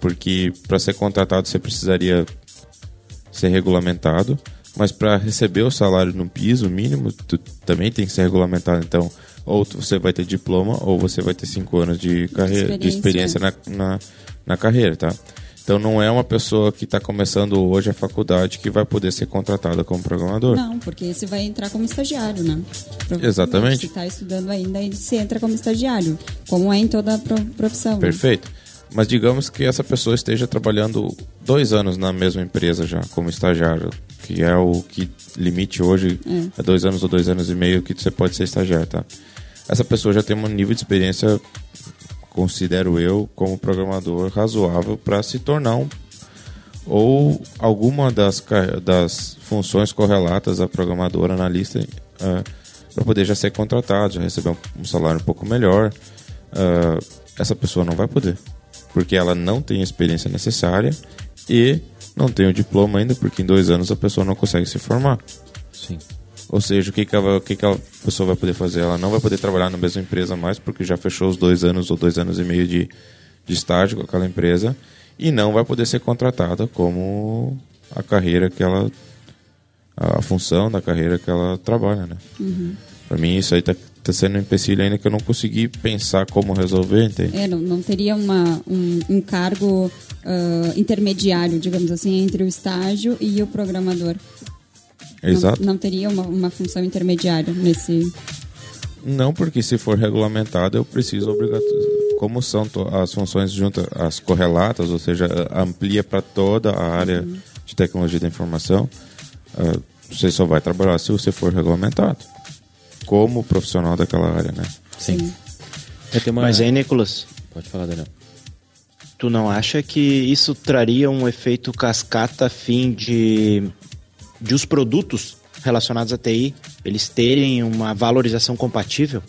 D: porque para ser contratado você precisaria ser regulamentado, mas para receber o salário no piso mínimo, tu também tem que ser regulamentado. Então, ou você vai ter diploma, ou você vai ter cinco anos de, carreira, de experiência, de experiência na, na, na carreira, tá? Então não é uma pessoa que está começando hoje a faculdade que vai poder ser contratada como programador.
C: Não, porque você vai entrar como estagiário, né?
D: Exatamente.
C: Se está estudando ainda, você entra como estagiário, como é em toda profissão. Né?
D: Perfeito. Né? Mas digamos que essa pessoa esteja trabalhando dois anos na mesma empresa já, como estagiário, que é o que limite hoje é, é dois anos ou dois anos e meio que você pode ser estagiário, tá? Essa pessoa já tem um nível de experiência considero eu, como programador razoável para se tornar um ou alguma das, das funções correlatas a programador, analista, uh, para poder já ser contratado, já receber um, um salário um pouco melhor. Uh, essa pessoa não vai poder, porque ela não tem a experiência necessária e não tem o diploma ainda, porque em dois anos a pessoa não consegue se formar.
A: Sim.
D: Ou seja, o que, que, ela, o que, que a pessoa vai poder fazer? Ela não vai poder trabalhar na mesma empresa mais, porque já fechou os dois anos ou dois anos e meio de, de estágio com aquela empresa, e não vai poder ser contratada como a carreira que ela. a função da carreira que ela trabalha, né? Uhum. Para mim, isso aí está tá sendo um empecilho ainda que eu não consegui pensar como resolver, entende?
C: É, não, não teria uma, um, um cargo uh, intermediário, digamos assim, entre o estágio e o programador.
D: Exato.
C: Não, não teria uma, uma função intermediária nesse.
D: Não, porque se for regulamentado, eu preciso obrigatoriamente. Como são as funções juntas, as correlatas, ou seja, amplia para toda a área uhum. de tecnologia da informação, uh, você só vai trabalhar se você for regulamentado. Como profissional daquela área, né?
E: Sim. Sim. Uma... Mas aí, Nicolas.
A: Pode falar, Daniel.
E: Tu não acha que isso traria um efeito cascata a fim de de os produtos relacionados à TI eles terem uma valorização compatível?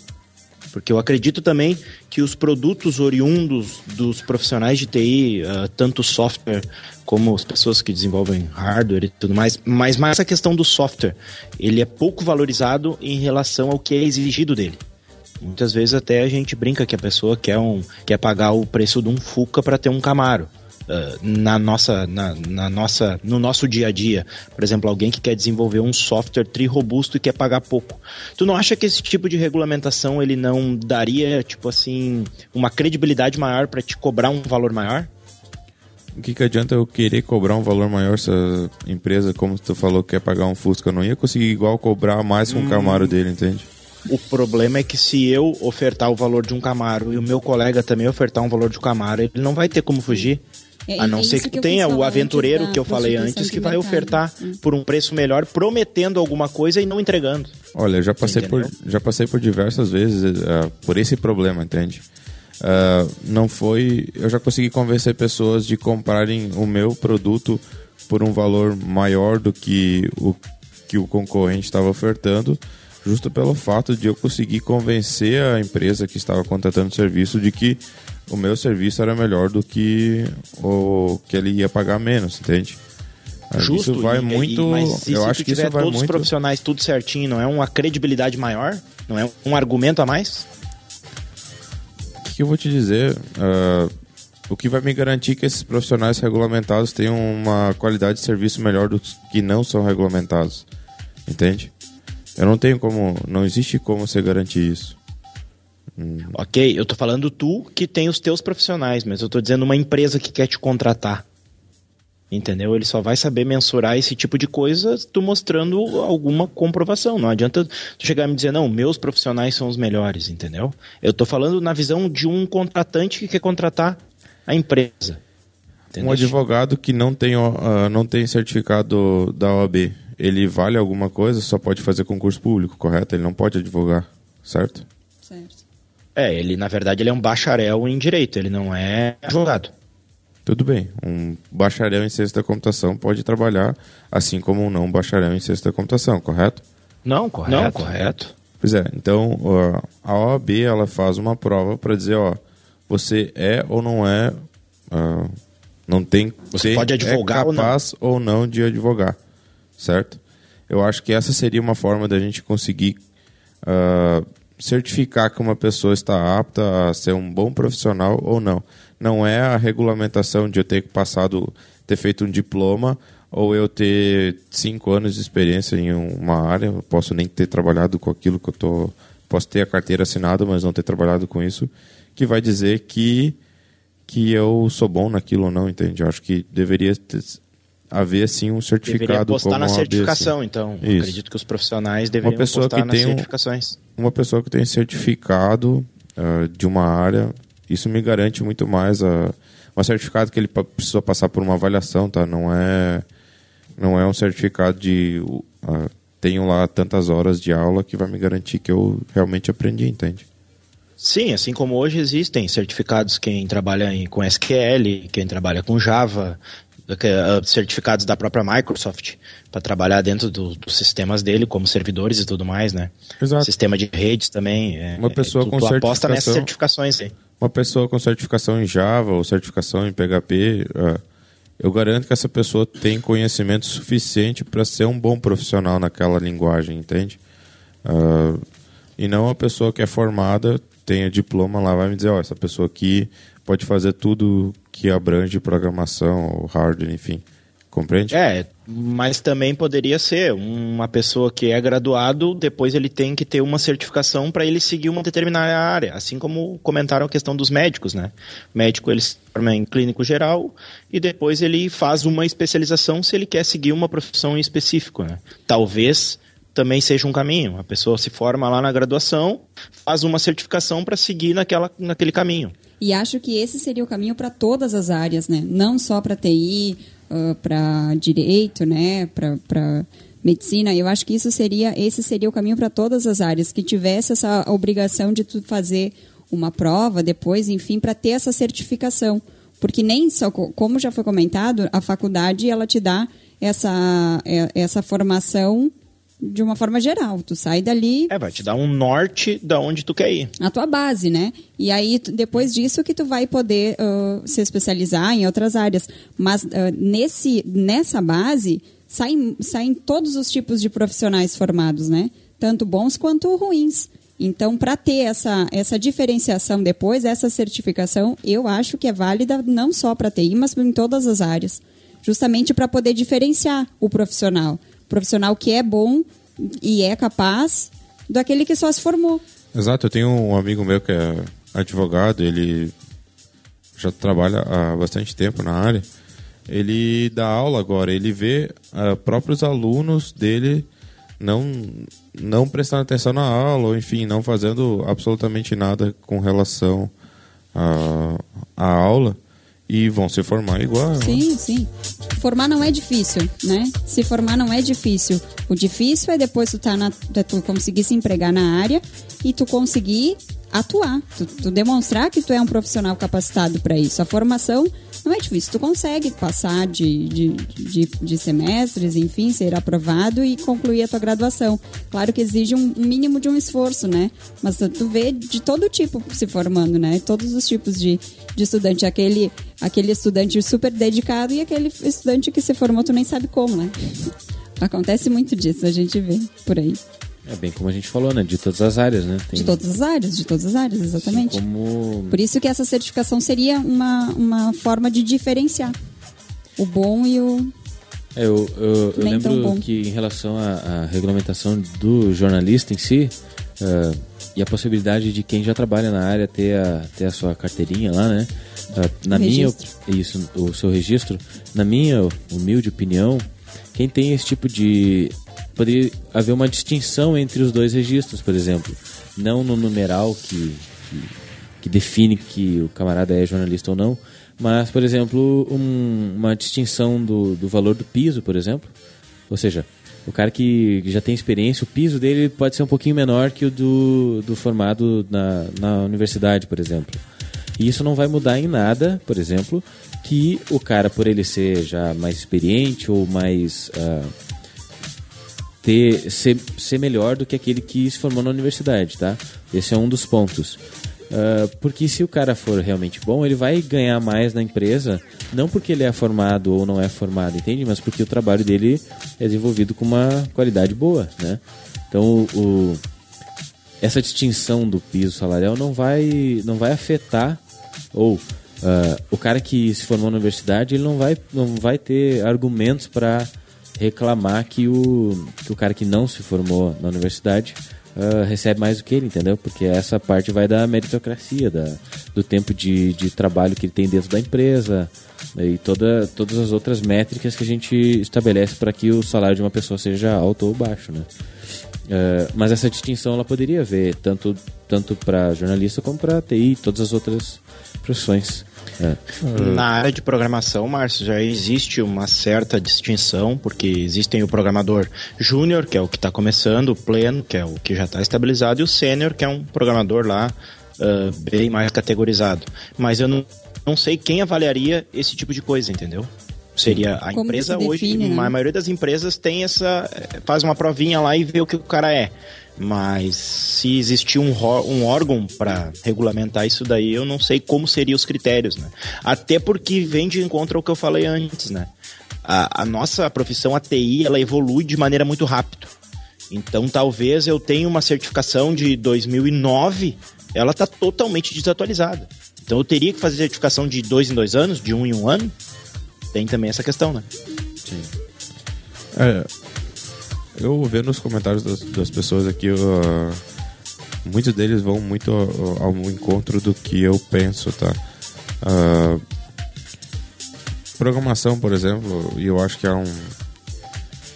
E: Porque eu acredito também que os produtos oriundos dos profissionais de TI, uh, tanto software como as pessoas que desenvolvem hardware e tudo mais, mas mais a questão do software, ele é pouco valorizado em relação ao que é exigido dele. Muitas vezes até a gente brinca que a pessoa quer, um, quer pagar o preço de um Fuca para ter um Camaro. Uh, na nossa, na, na, nossa, no nosso dia a dia. Por exemplo, alguém que quer desenvolver um software tri robusto e quer pagar pouco. Tu não acha que esse tipo de regulamentação ele não daria, tipo assim, uma credibilidade maior para te cobrar um valor maior?
D: O que, que adianta eu querer cobrar um valor maior se a empresa, como tu falou, quer pagar um Fusca? Eu não ia conseguir igual cobrar mais com hum. o Camaro dele, entende?
E: O problema é que se eu ofertar o valor de um Camaro e o meu colega também ofertar um valor de um Camaro, ele não vai ter como fugir. É, a não é ser que, que tenha o aventureiro que eu falei antes, que vai ofertar hum. por um preço melhor, prometendo alguma coisa e não entregando.
D: Olha, já passei, por, já passei por diversas vezes uh, por esse problema, entende? Uh, não foi. Eu já consegui convencer pessoas de comprarem o meu produto por um valor maior do que o que o concorrente estava ofertando, justo pelo fato de eu conseguir convencer a empresa que estava contratando o serviço de que o meu serviço era melhor do que o que ele ia pagar menos, entende?
E: Justo,
D: isso vai
E: e,
D: muito.
E: E, mas
D: eu acho que isso vai
E: todos
D: muito.
E: os profissionais tudo certinho, não é uma credibilidade maior? Não é um argumento a mais?
D: O que eu vou te dizer? Uh, o que vai me garantir que esses profissionais regulamentados tenham uma qualidade de serviço melhor do que não são regulamentados, entende? Eu não tenho como, não existe como você garantir isso.
E: Hum. Ok, eu tô falando tu que tem os teus profissionais, mas eu tô dizendo uma empresa que quer te contratar. Entendeu? Ele só vai saber mensurar esse tipo de coisa tu mostrando alguma comprovação. Não adianta tu chegar e me dizer, não, meus profissionais são os melhores, entendeu? Eu tô falando na visão de um contratante que quer contratar a empresa.
D: Entendeu? Um advogado que não tem, uh, não tem certificado da OAB, ele vale alguma coisa, só pode fazer concurso público, correto? Ele não pode advogar, certo?
E: Certo. É, ele na verdade ele é um bacharel em direito, ele não é advogado.
D: Tudo bem, um bacharel em ciência da computação pode trabalhar assim como um não bacharel em ciência da computação, correto?
E: Não, correto. Não, correto.
D: Pois é, então a OAB ela faz uma prova para dizer, ó, você é ou não é, uh, não tem,
E: você tem, pode advogar
D: é capaz
E: ou não.
D: ou não de advogar, certo? Eu acho que essa seria uma forma da gente conseguir uh, certificar que uma pessoa está apta a ser um bom profissional ou não. Não é a regulamentação de eu ter passado, ter feito um diploma ou eu ter cinco anos de experiência em uma área. Eu posso nem ter trabalhado com aquilo que eu tô, posso ter a carteira assinada, mas não ter trabalhado com isso, que vai dizer que que eu sou bom naquilo ou não, entende? Eu acho que deveria ter, haver sim um certificado Deveria
E: postar
D: na
E: certificação, assim. então. Isso. Acredito que os profissionais deveriam uma pessoa postar que nas tem certificações.
D: Um, uma pessoa que tem certificado uh, de uma área, isso me garante muito mais a um certificado que ele precisa passar por uma avaliação, tá? Não é não é um certificado de uh, tenho lá tantas horas de aula que vai me garantir que eu realmente aprendi, entende?
E: Sim, assim como hoje existem certificados quem trabalha em, com SQL, quem trabalha com Java, certificados da própria Microsoft para trabalhar dentro do, dos sistemas dele como servidores e tudo mais, né?
D: Exato.
E: Sistema de redes também. É,
D: uma pessoa
E: é,
D: com tu
E: aposta nessas certificações aí.
D: Uma pessoa com certificação em Java ou certificação em PHP, eh, eu garanto que essa pessoa tem conhecimento suficiente para ser um bom profissional naquela linguagem, entende? Uh, e não uma pessoa que é formada, tenha diploma lá, vai me dizer, ó, oh, essa pessoa aqui pode fazer tudo que abrange programação, hardware, enfim. Compreende?
E: É, mas também poderia ser uma pessoa que é graduado, depois ele tem que ter uma certificação para ele seguir uma determinada área, assim como comentaram a questão dos médicos, né? Médico ele se forma em clínico geral e depois ele faz uma especialização se ele quer seguir uma profissão em específico, né? Talvez também seja um caminho. A pessoa se forma lá na graduação, faz uma certificação para seguir naquela, naquele caminho.
C: E acho que esse seria o caminho para todas as áreas, né? Não só para TI, uh, para direito, né? Para medicina. Eu acho que isso seria, esse seria o caminho para todas as áreas, que tivesse essa obrigação de tu fazer uma prova depois, enfim, para ter essa certificação. Porque nem só, como já foi comentado, a faculdade ela te dá essa, é, essa formação de uma forma geral. Tu sai dali.
E: É, vai te dar um norte da onde tu quer ir.
C: A tua base, né? E aí, depois disso, que tu vai poder uh, se especializar em outras áreas. Mas uh, nesse, nessa base, saem, saem todos os tipos de profissionais formados, né? Tanto bons quanto ruins. Então, para ter essa, essa diferenciação depois, essa certificação, eu acho que é válida não só para TI, mas em todas as áreas. Justamente para poder diferenciar o profissional profissional que é bom e é capaz daquele que só se formou.
D: Exato, eu tenho um amigo meu que é advogado, ele já trabalha há bastante tempo na área. Ele dá aula agora, ele vê uh, próprios alunos dele não não prestando atenção na aula, ou enfim, não fazendo absolutamente nada com relação à, à aula e vão se formar igual.
C: Sim, sim. Formar não é difícil, né? Se formar não é difícil. O difícil é depois tu, tá na, tu conseguir se empregar na área e tu conseguir atuar, tu, tu demonstrar que tu é um profissional capacitado para isso. A formação não é difícil, tu consegue passar de, de, de, de, semestres, enfim, ser aprovado e concluir a tua graduação. Claro que exige um, um mínimo de um esforço, né? Mas tu vê de todo tipo se formando, né? Todos os tipos de, de estudante. Aquele, aquele estudante super dedicado e aquele estudante que se formou, tu nem sabe como, né? Acontece muito disso, a gente vê por aí.
A: É bem como a gente falou, né? De todas as áreas, né?
C: Tem... De todas as áreas, de todas as áreas, exatamente. Assim como... Por isso que essa certificação seria uma, uma forma de diferenciar o bom e o.
A: É, eu, eu, eu lembro que em relação à, à, regulamentação do jornalista em si, uh, e a possibilidade de quem já trabalha na área ter a, ter a sua carteirinha lá, né? Uh, na minha isso, o seu registro, na minha humilde opinião, quem tem esse tipo de poderia haver uma distinção entre os dois registros, por exemplo. Não no numeral que, que, que define que o camarada é jornalista ou não, mas, por exemplo, um, uma distinção do, do valor do piso, por exemplo. Ou seja, o cara que já tem experiência, o piso dele pode ser um pouquinho menor que o do, do formado na, na universidade, por exemplo. E isso não vai mudar em nada, por exemplo, que o cara, por ele ser já mais experiente ou mais. Uh, ter, ser, ser melhor do que aquele que se formou na universidade, tá? Esse é um dos pontos. Uh, porque se o cara for realmente bom, ele vai ganhar mais na empresa, não porque ele é formado ou não é formado, entende? Mas porque o trabalho dele é desenvolvido com uma qualidade boa, né? Então, o, o, essa distinção do piso salarial não vai, não vai afetar ou uh, o cara que se formou na universidade ele não vai, não vai ter argumentos para reclamar que o, que o cara que não se formou na universidade uh, recebe mais do que ele, entendeu? Porque essa parte vai da meritocracia, da, do tempo de, de trabalho que ele tem dentro da empresa e toda, todas as outras métricas que a gente estabelece para que o salário de uma pessoa seja alto ou baixo, né? Uh, mas essa distinção ela poderia haver tanto, tanto para jornalista como para TI e todas as outras profissões.
E: É. Na área de programação, Márcio, já existe uma certa distinção, porque existem o programador júnior, que é o que está começando, o pleno, que é o que já está estabilizado, e o sênior, que é um programador lá uh, bem mais categorizado. Mas eu não, não sei quem avaliaria esse tipo de coisa, entendeu? Seria a Como empresa define, hoje, né? a maioria das empresas tem essa. Eh, faz uma provinha lá e vê o que o cara é. Mas se existir um, um órgão para regulamentar isso daí, eu não sei como seriam os critérios, né? Até porque vem de encontro ao que eu falei antes, né? A, a nossa profissão, a TI, ela evolui de maneira muito rápida. Então, talvez eu tenha uma certificação de 2009, ela está totalmente desatualizada. Então, eu teria que fazer certificação de dois em dois anos, de um em um ano. Tem também essa questão, né? Sim.
D: É, eu vendo os comentários das, das pessoas aqui, uh, muitos deles vão muito ao, ao, encontro do que eu penso, tá? Uh, programação, por exemplo, e eu acho que é um.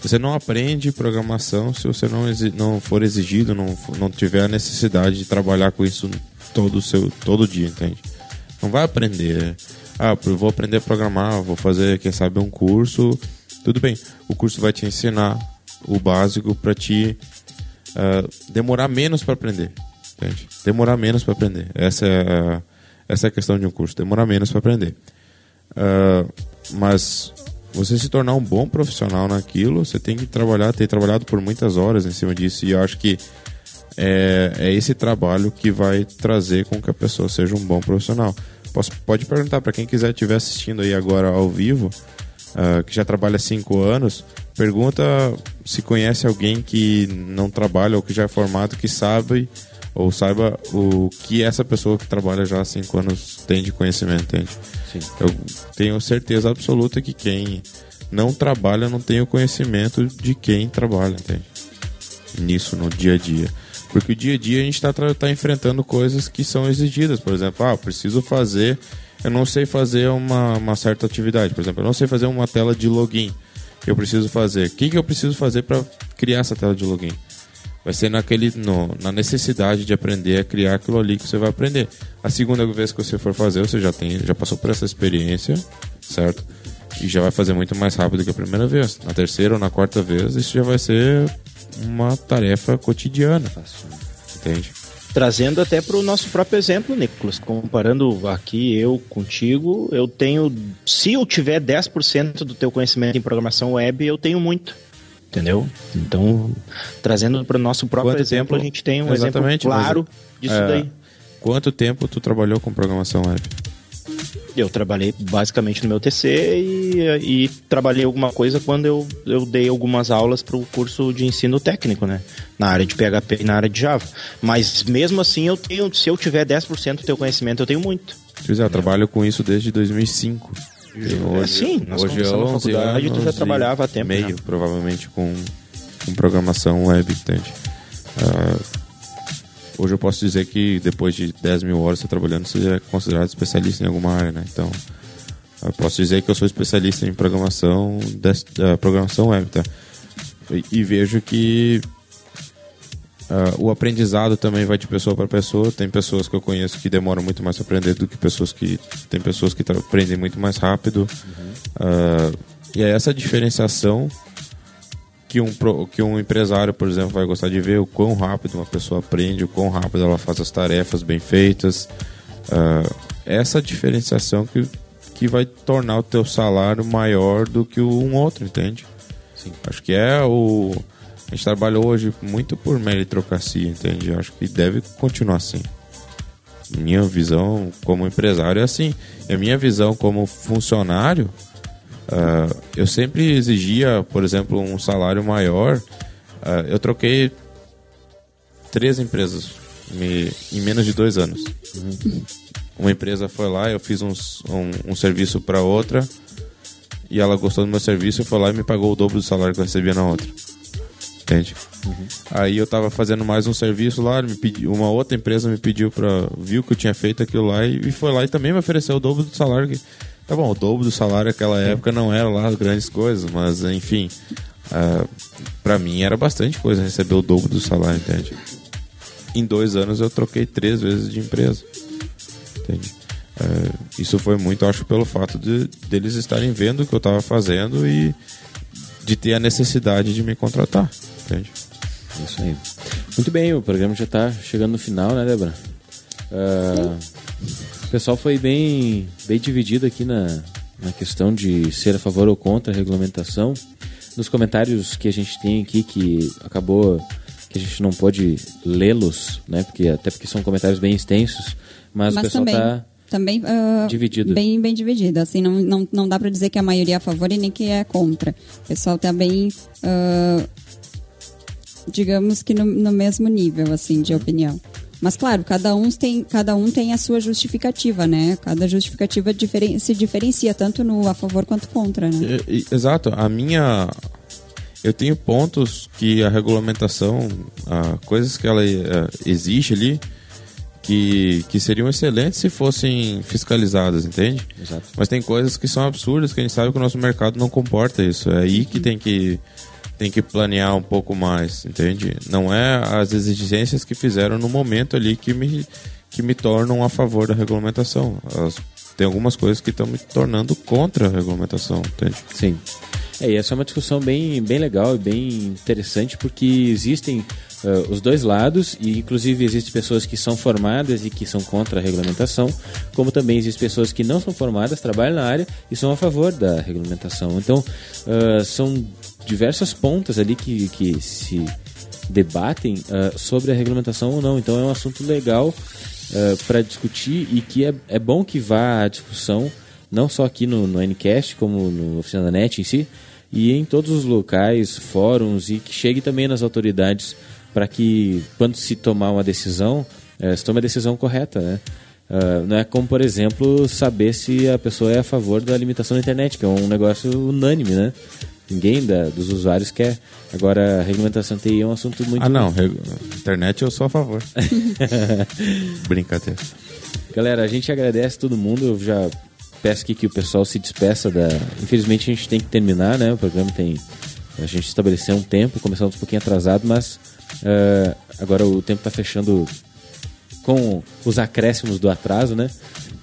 D: Você não aprende programação se você não, não for exigido, não, não tiver a necessidade de trabalhar com isso todo, seu, todo dia, entende? Não vai aprender. Ah, eu vou aprender a programar, vou fazer, quem sabe, um curso. Tudo bem, o curso vai te ensinar o básico para te uh, demorar menos para aprender. Entende? Demorar menos para aprender. Essa é, essa é a questão de um curso. Demorar menos para aprender. Uh, mas você se tornar um bom profissional naquilo, você tem que trabalhar, ter trabalhado por muitas horas em cima disso. E eu acho que é, é esse trabalho que vai trazer com que a pessoa seja um bom profissional. Posso, pode perguntar para quem quiser estiver assistindo aí agora ao vivo, uh, que já trabalha cinco anos, pergunta se conhece alguém que não trabalha ou que já é formado, que sabe ou saiba o que essa pessoa que trabalha já há cinco anos tem de conhecimento, entende? Sim. Eu tenho certeza absoluta que quem não trabalha não tem o conhecimento de quem trabalha, entende? Nisso, no dia a dia. Porque o dia a dia a gente está tá enfrentando coisas que são exigidas. Por exemplo, ah, preciso fazer. Eu não sei fazer uma, uma certa atividade. Por exemplo, eu não sei fazer uma tela de login. Eu preciso fazer. O que, que eu preciso fazer para criar essa tela de login? Vai ser naquele, no, na necessidade de aprender a criar aquilo ali que você vai aprender. A segunda vez que você for fazer, você já tem, já passou por essa experiência, certo? E já vai fazer muito mais rápido que a primeira vez. Na terceira ou na quarta vez, isso já vai ser uma tarefa cotidiana. Entende?
E: Trazendo até para o nosso próprio exemplo, Nicolas, comparando aqui eu contigo, eu tenho, se eu tiver 10% do teu conhecimento em programação web, eu tenho muito. Entendeu? Então, trazendo para o nosso próprio Quanto exemplo, tempo? a gente tem um exemplo claro disso é, daí.
D: Quanto tempo tu trabalhou com programação web?
E: Eu trabalhei basicamente no meu TC e, e trabalhei alguma coisa quando eu, eu dei algumas aulas para o curso de ensino técnico, né? Na área de PHP e na área de Java. Mas mesmo assim, eu tenho, se eu tiver 10% do teu conhecimento, eu tenho muito.
D: Pois é, eu trabalho com isso desde 2005.
E: Hoje, Sim, nós hoje é 11 faculdade, anos tu já trabalhava há tempo.
D: Meio, já. provavelmente, com, com programação web, entende? Uh, Hoje eu posso dizer que depois de 10 mil horas trabalhando, você é considerado especialista em alguma área, né? Então, eu posso dizer que eu sou especialista em programação, uh, programação web, tá? E, e vejo que uh, o aprendizado também vai de pessoa para pessoa. Tem pessoas que eu conheço que demoram muito mais para aprender do que pessoas que tem pessoas que aprendem muito mais rápido. Uhum. Uh, e é essa diferenciação que um, que um empresário, por exemplo, vai gostar de ver o quão rápido uma pessoa aprende, o quão rápido ela faz as tarefas bem feitas. Uh, essa diferenciação que, que vai tornar o teu salário maior do que um outro, entende? Sim. Acho que é o... A gente trabalha hoje muito por meritocracia, entende? Acho que deve continuar assim. Minha visão como empresário é assim. E a minha visão como funcionário Uh, eu sempre exigia, por exemplo, um salário maior. Uh, eu troquei três empresas me, em menos de dois anos. Uhum. Uma empresa foi lá, eu fiz uns, um, um serviço para outra e ela gostou do meu serviço foi lá e me pagou o dobro do salário que eu recebia na outra. Entende? Uhum. Aí eu tava fazendo mais um serviço lá, me pediu, uma outra empresa me pediu para viu que eu tinha feito aquilo lá e, e foi lá e também me ofereceu o dobro do salário que Tá bom, o dobro do salário naquela época não era lá grandes coisas, mas enfim, uh, para mim era bastante coisa receber o dobro do salário, entende? Em dois anos eu troquei três vezes de empresa, entende? Uh, isso foi muito, acho, pelo fato de deles estarem vendo o que eu estava fazendo e de ter a necessidade de me contratar, entende?
A: Isso aí. Muito bem, o programa já está chegando no final, né, Débora? Uh, o pessoal foi bem, bem dividido aqui na, na questão de ser a favor ou contra a regulamentação. Nos comentários que a gente tem aqui, que acabou que a gente não pôde lê-los, né? Porque, até porque são comentários bem extensos, mas, mas o pessoal está
C: também uh,
A: dividido.
C: bem bem dividido assim não, não, não dá para dizer que a maioria é a favor e nem que é contra o pessoal está bem uh, digamos que no, no mesmo nível assim de opinião mas claro, cada um tem, cada um tem a sua justificativa, né? Cada justificativa diferen, se diferencia tanto no a favor quanto contra, né?
D: exato. A minha eu tenho pontos que a regulamentação, a, coisas que ela é, existe ali, que, que seriam excelentes se fossem fiscalizadas, entende? Exato. Mas tem coisas que são absurdas que a gente sabe que o nosso mercado não comporta isso. É aí que tem que tem que planear um pouco mais, entende? Não é as exigências que fizeram no momento ali que me, que me tornam a favor da regulamentação. As, tem algumas coisas que estão me tornando contra a regulamentação, entende?
A: Sim. É, e essa é uma discussão bem, bem legal e bem interessante, porque existem uh, os dois lados, e inclusive existem pessoas que são formadas e que são contra a regulamentação, como também existem pessoas que não são formadas, trabalham na área e são a favor da regulamentação. Então, uh, são diversas pontas ali que, que se debatem uh, sobre a regulamentação ou não. Então, é um assunto legal para discutir e que é, é bom que vá à discussão, não só aqui no, no Ncast, como no Oficina da NET em si, e em todos os locais, fóruns e que chegue também nas autoridades para que quando se tomar uma decisão, é, se tome a decisão correta, né? Uh, não é como, por exemplo, saber se a pessoa é a favor da limitação da internet, que é um negócio unânime, né? Ninguém da, dos usuários quer. Agora, a regulamentação TI é um assunto muito.
D: Ah, não. Internet eu sou a favor. Brincadeira.
A: Galera, a gente agradece todo mundo. Eu já peço aqui que o pessoal se despeça da. Infelizmente a gente tem que terminar, né? O programa tem. A gente estabeleceu um tempo, começamos um pouquinho atrasado, mas uh, agora o tempo está fechando com os acréscimos do atraso, né?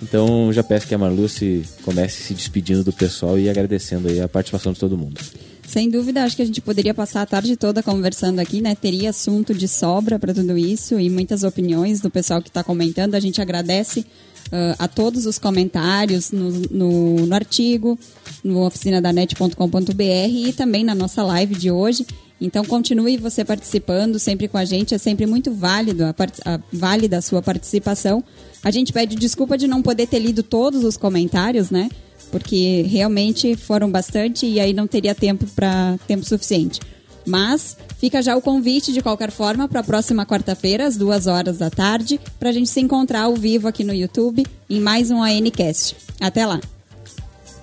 A: Então já peço que a Marluce comece se despedindo do pessoal e agradecendo aí a participação de todo mundo.
C: Sem dúvida, acho que a gente poderia passar a tarde toda conversando aqui, né? Teria assunto de sobra para tudo isso e muitas opiniões do pessoal que está comentando. A gente agradece uh, a todos os comentários no, no, no artigo, no oficinadanet.com.br e também na nossa live de hoje. Então continue você participando sempre com a gente, é sempre muito válido a, a, válida a sua participação. A gente pede desculpa de não poder ter lido todos os comentários, né? Porque realmente foram bastante e aí não teria tempo para tempo suficiente. Mas fica já o convite, de qualquer forma, para a próxima quarta-feira, às duas horas da tarde, para a gente se encontrar ao vivo aqui no YouTube em mais um ANCast. Até lá.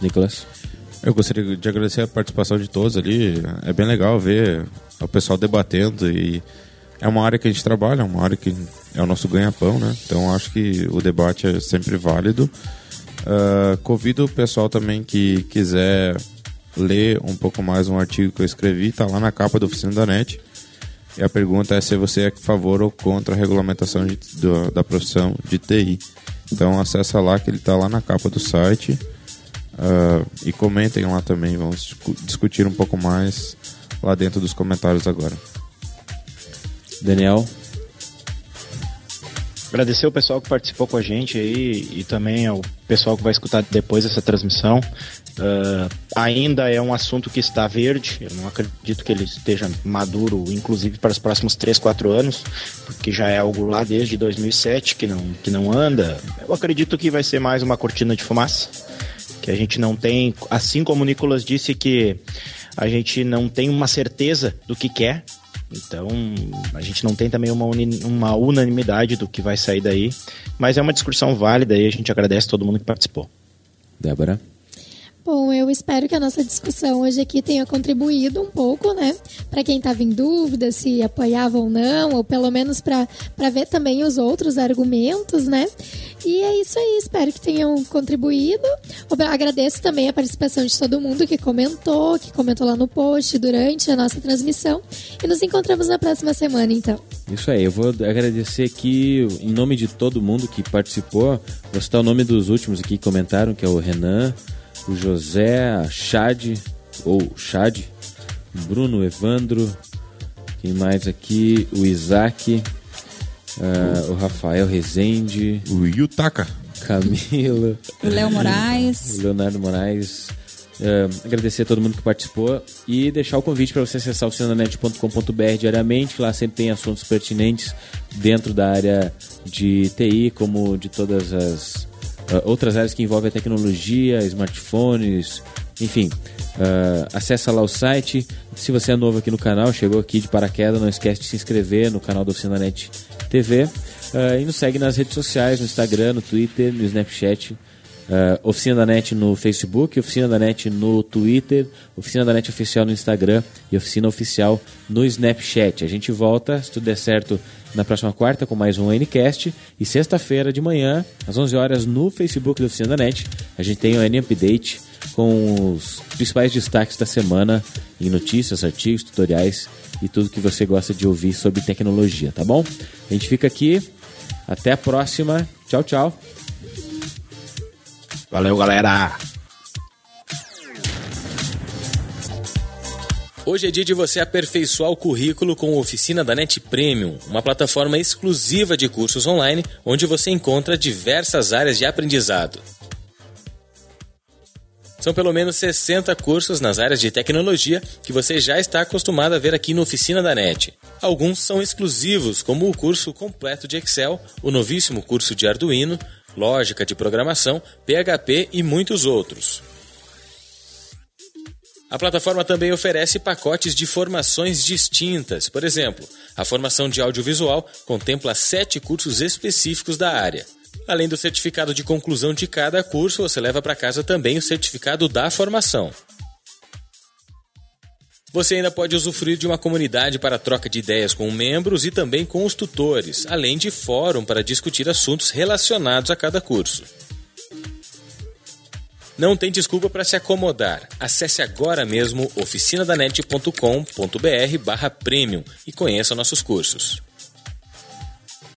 A: Nicolas.
D: Eu gostaria de agradecer a participação de todos ali. É bem legal ver o pessoal debatendo e é uma área que a gente trabalha, é uma área que é o nosso ganha-pão, né? Então acho que o debate é sempre válido. Uh, convido o pessoal também que quiser ler um pouco mais um artigo que eu escrevi, está lá na capa da Oficina da NET. E a pergunta é se você é a favor ou contra a regulamentação de, do, da profissão de TI. Então acessa lá que ele está lá na capa do site. Uh, e comentem lá também, vamos discutir um pouco mais lá dentro dos comentários agora.
A: Daniel?
E: Agradecer o pessoal que participou com a gente aí e também ao pessoal que vai escutar depois essa transmissão. Uh, ainda é um assunto que está verde, eu não acredito que ele esteja maduro, inclusive para os próximos 3, 4 anos, porque já é algo lá desde 2007 que não, que não anda. Eu acredito que vai ser mais uma cortina de fumaça, que a gente não tem, assim como o Nicolas disse que a gente não tem uma certeza do que quer, então, a gente não tem também uma, uma unanimidade do que vai sair daí, mas é uma discussão válida e a gente agradece todo mundo que participou.
A: Débora?
B: Bom, eu espero que a nossa discussão hoje aqui tenha contribuído um pouco, né? Para quem estava em dúvida se apoiava ou não, ou pelo menos para ver também os outros argumentos, né? E é isso aí, espero que tenham contribuído. Agradeço também a participação de todo mundo que comentou, que comentou lá no post durante a nossa transmissão. E nos encontramos na próxima semana, então.
A: Isso aí, eu vou agradecer aqui, em nome de todo mundo que participou, vou citar o nome dos últimos aqui que comentaram, que é o Renan o José, a Chad, ou Chad, Bruno Evandro, quem mais aqui? O Isaac, uh, o Rafael Rezende,
D: o Yutaka,
A: Camila,
C: o Léo Moraes,
A: o Leonardo Moraes. Uh, agradecer a todo mundo que participou e deixar o convite para você acessar o cinanet.com.br diariamente. Lá sempre tem assuntos pertinentes dentro da área de TI, como de todas as uh, outras áreas que envolvem a tecnologia, smartphones, enfim. Uh, acessa lá o site. Se você é novo aqui no canal, chegou aqui de paraquedas, não esquece de se inscrever no canal do Oficinanet TV. Uh, e nos segue nas redes sociais, no Instagram, no Twitter, no Snapchat. Uh, Oficina da NET no Facebook, Oficina da NET no Twitter, Oficina da NET Oficial no Instagram e Oficina Oficial no Snapchat. A gente volta, se tudo der certo, na próxima quarta com mais um Ncast. E sexta-feira de manhã, às 11 horas, no Facebook da Oficina da NET, a gente tem o N Update com os principais destaques da semana em notícias, artigos, tutoriais e tudo que você gosta de ouvir sobre tecnologia, tá bom? A gente fica aqui. Até a próxima. Tchau, tchau.
E: Valeu, galera!
A: Hoje é dia de você aperfeiçoar o currículo com a Oficina da NET Premium, uma plataforma exclusiva de cursos online onde você encontra diversas áreas de aprendizado. São pelo menos 60 cursos nas áreas de tecnologia que você já está acostumado a ver aqui no Oficina da NET. Alguns são exclusivos, como o curso completo de Excel, o novíssimo curso de Arduino, lógica de programação, PHP e muitos outros. A plataforma também oferece pacotes de formações distintas. Por exemplo, a formação de audiovisual contempla sete cursos específicos da área. Além do certificado de conclusão de cada curso, você leva para casa também o certificado da formação. Você ainda pode usufruir de uma comunidade para troca de ideias com membros e também com os tutores, além de fórum para discutir assuntos relacionados a cada curso. Não tem desculpa para se acomodar. Acesse agora mesmo oficinadanet.com.br barra premium e conheça nossos cursos.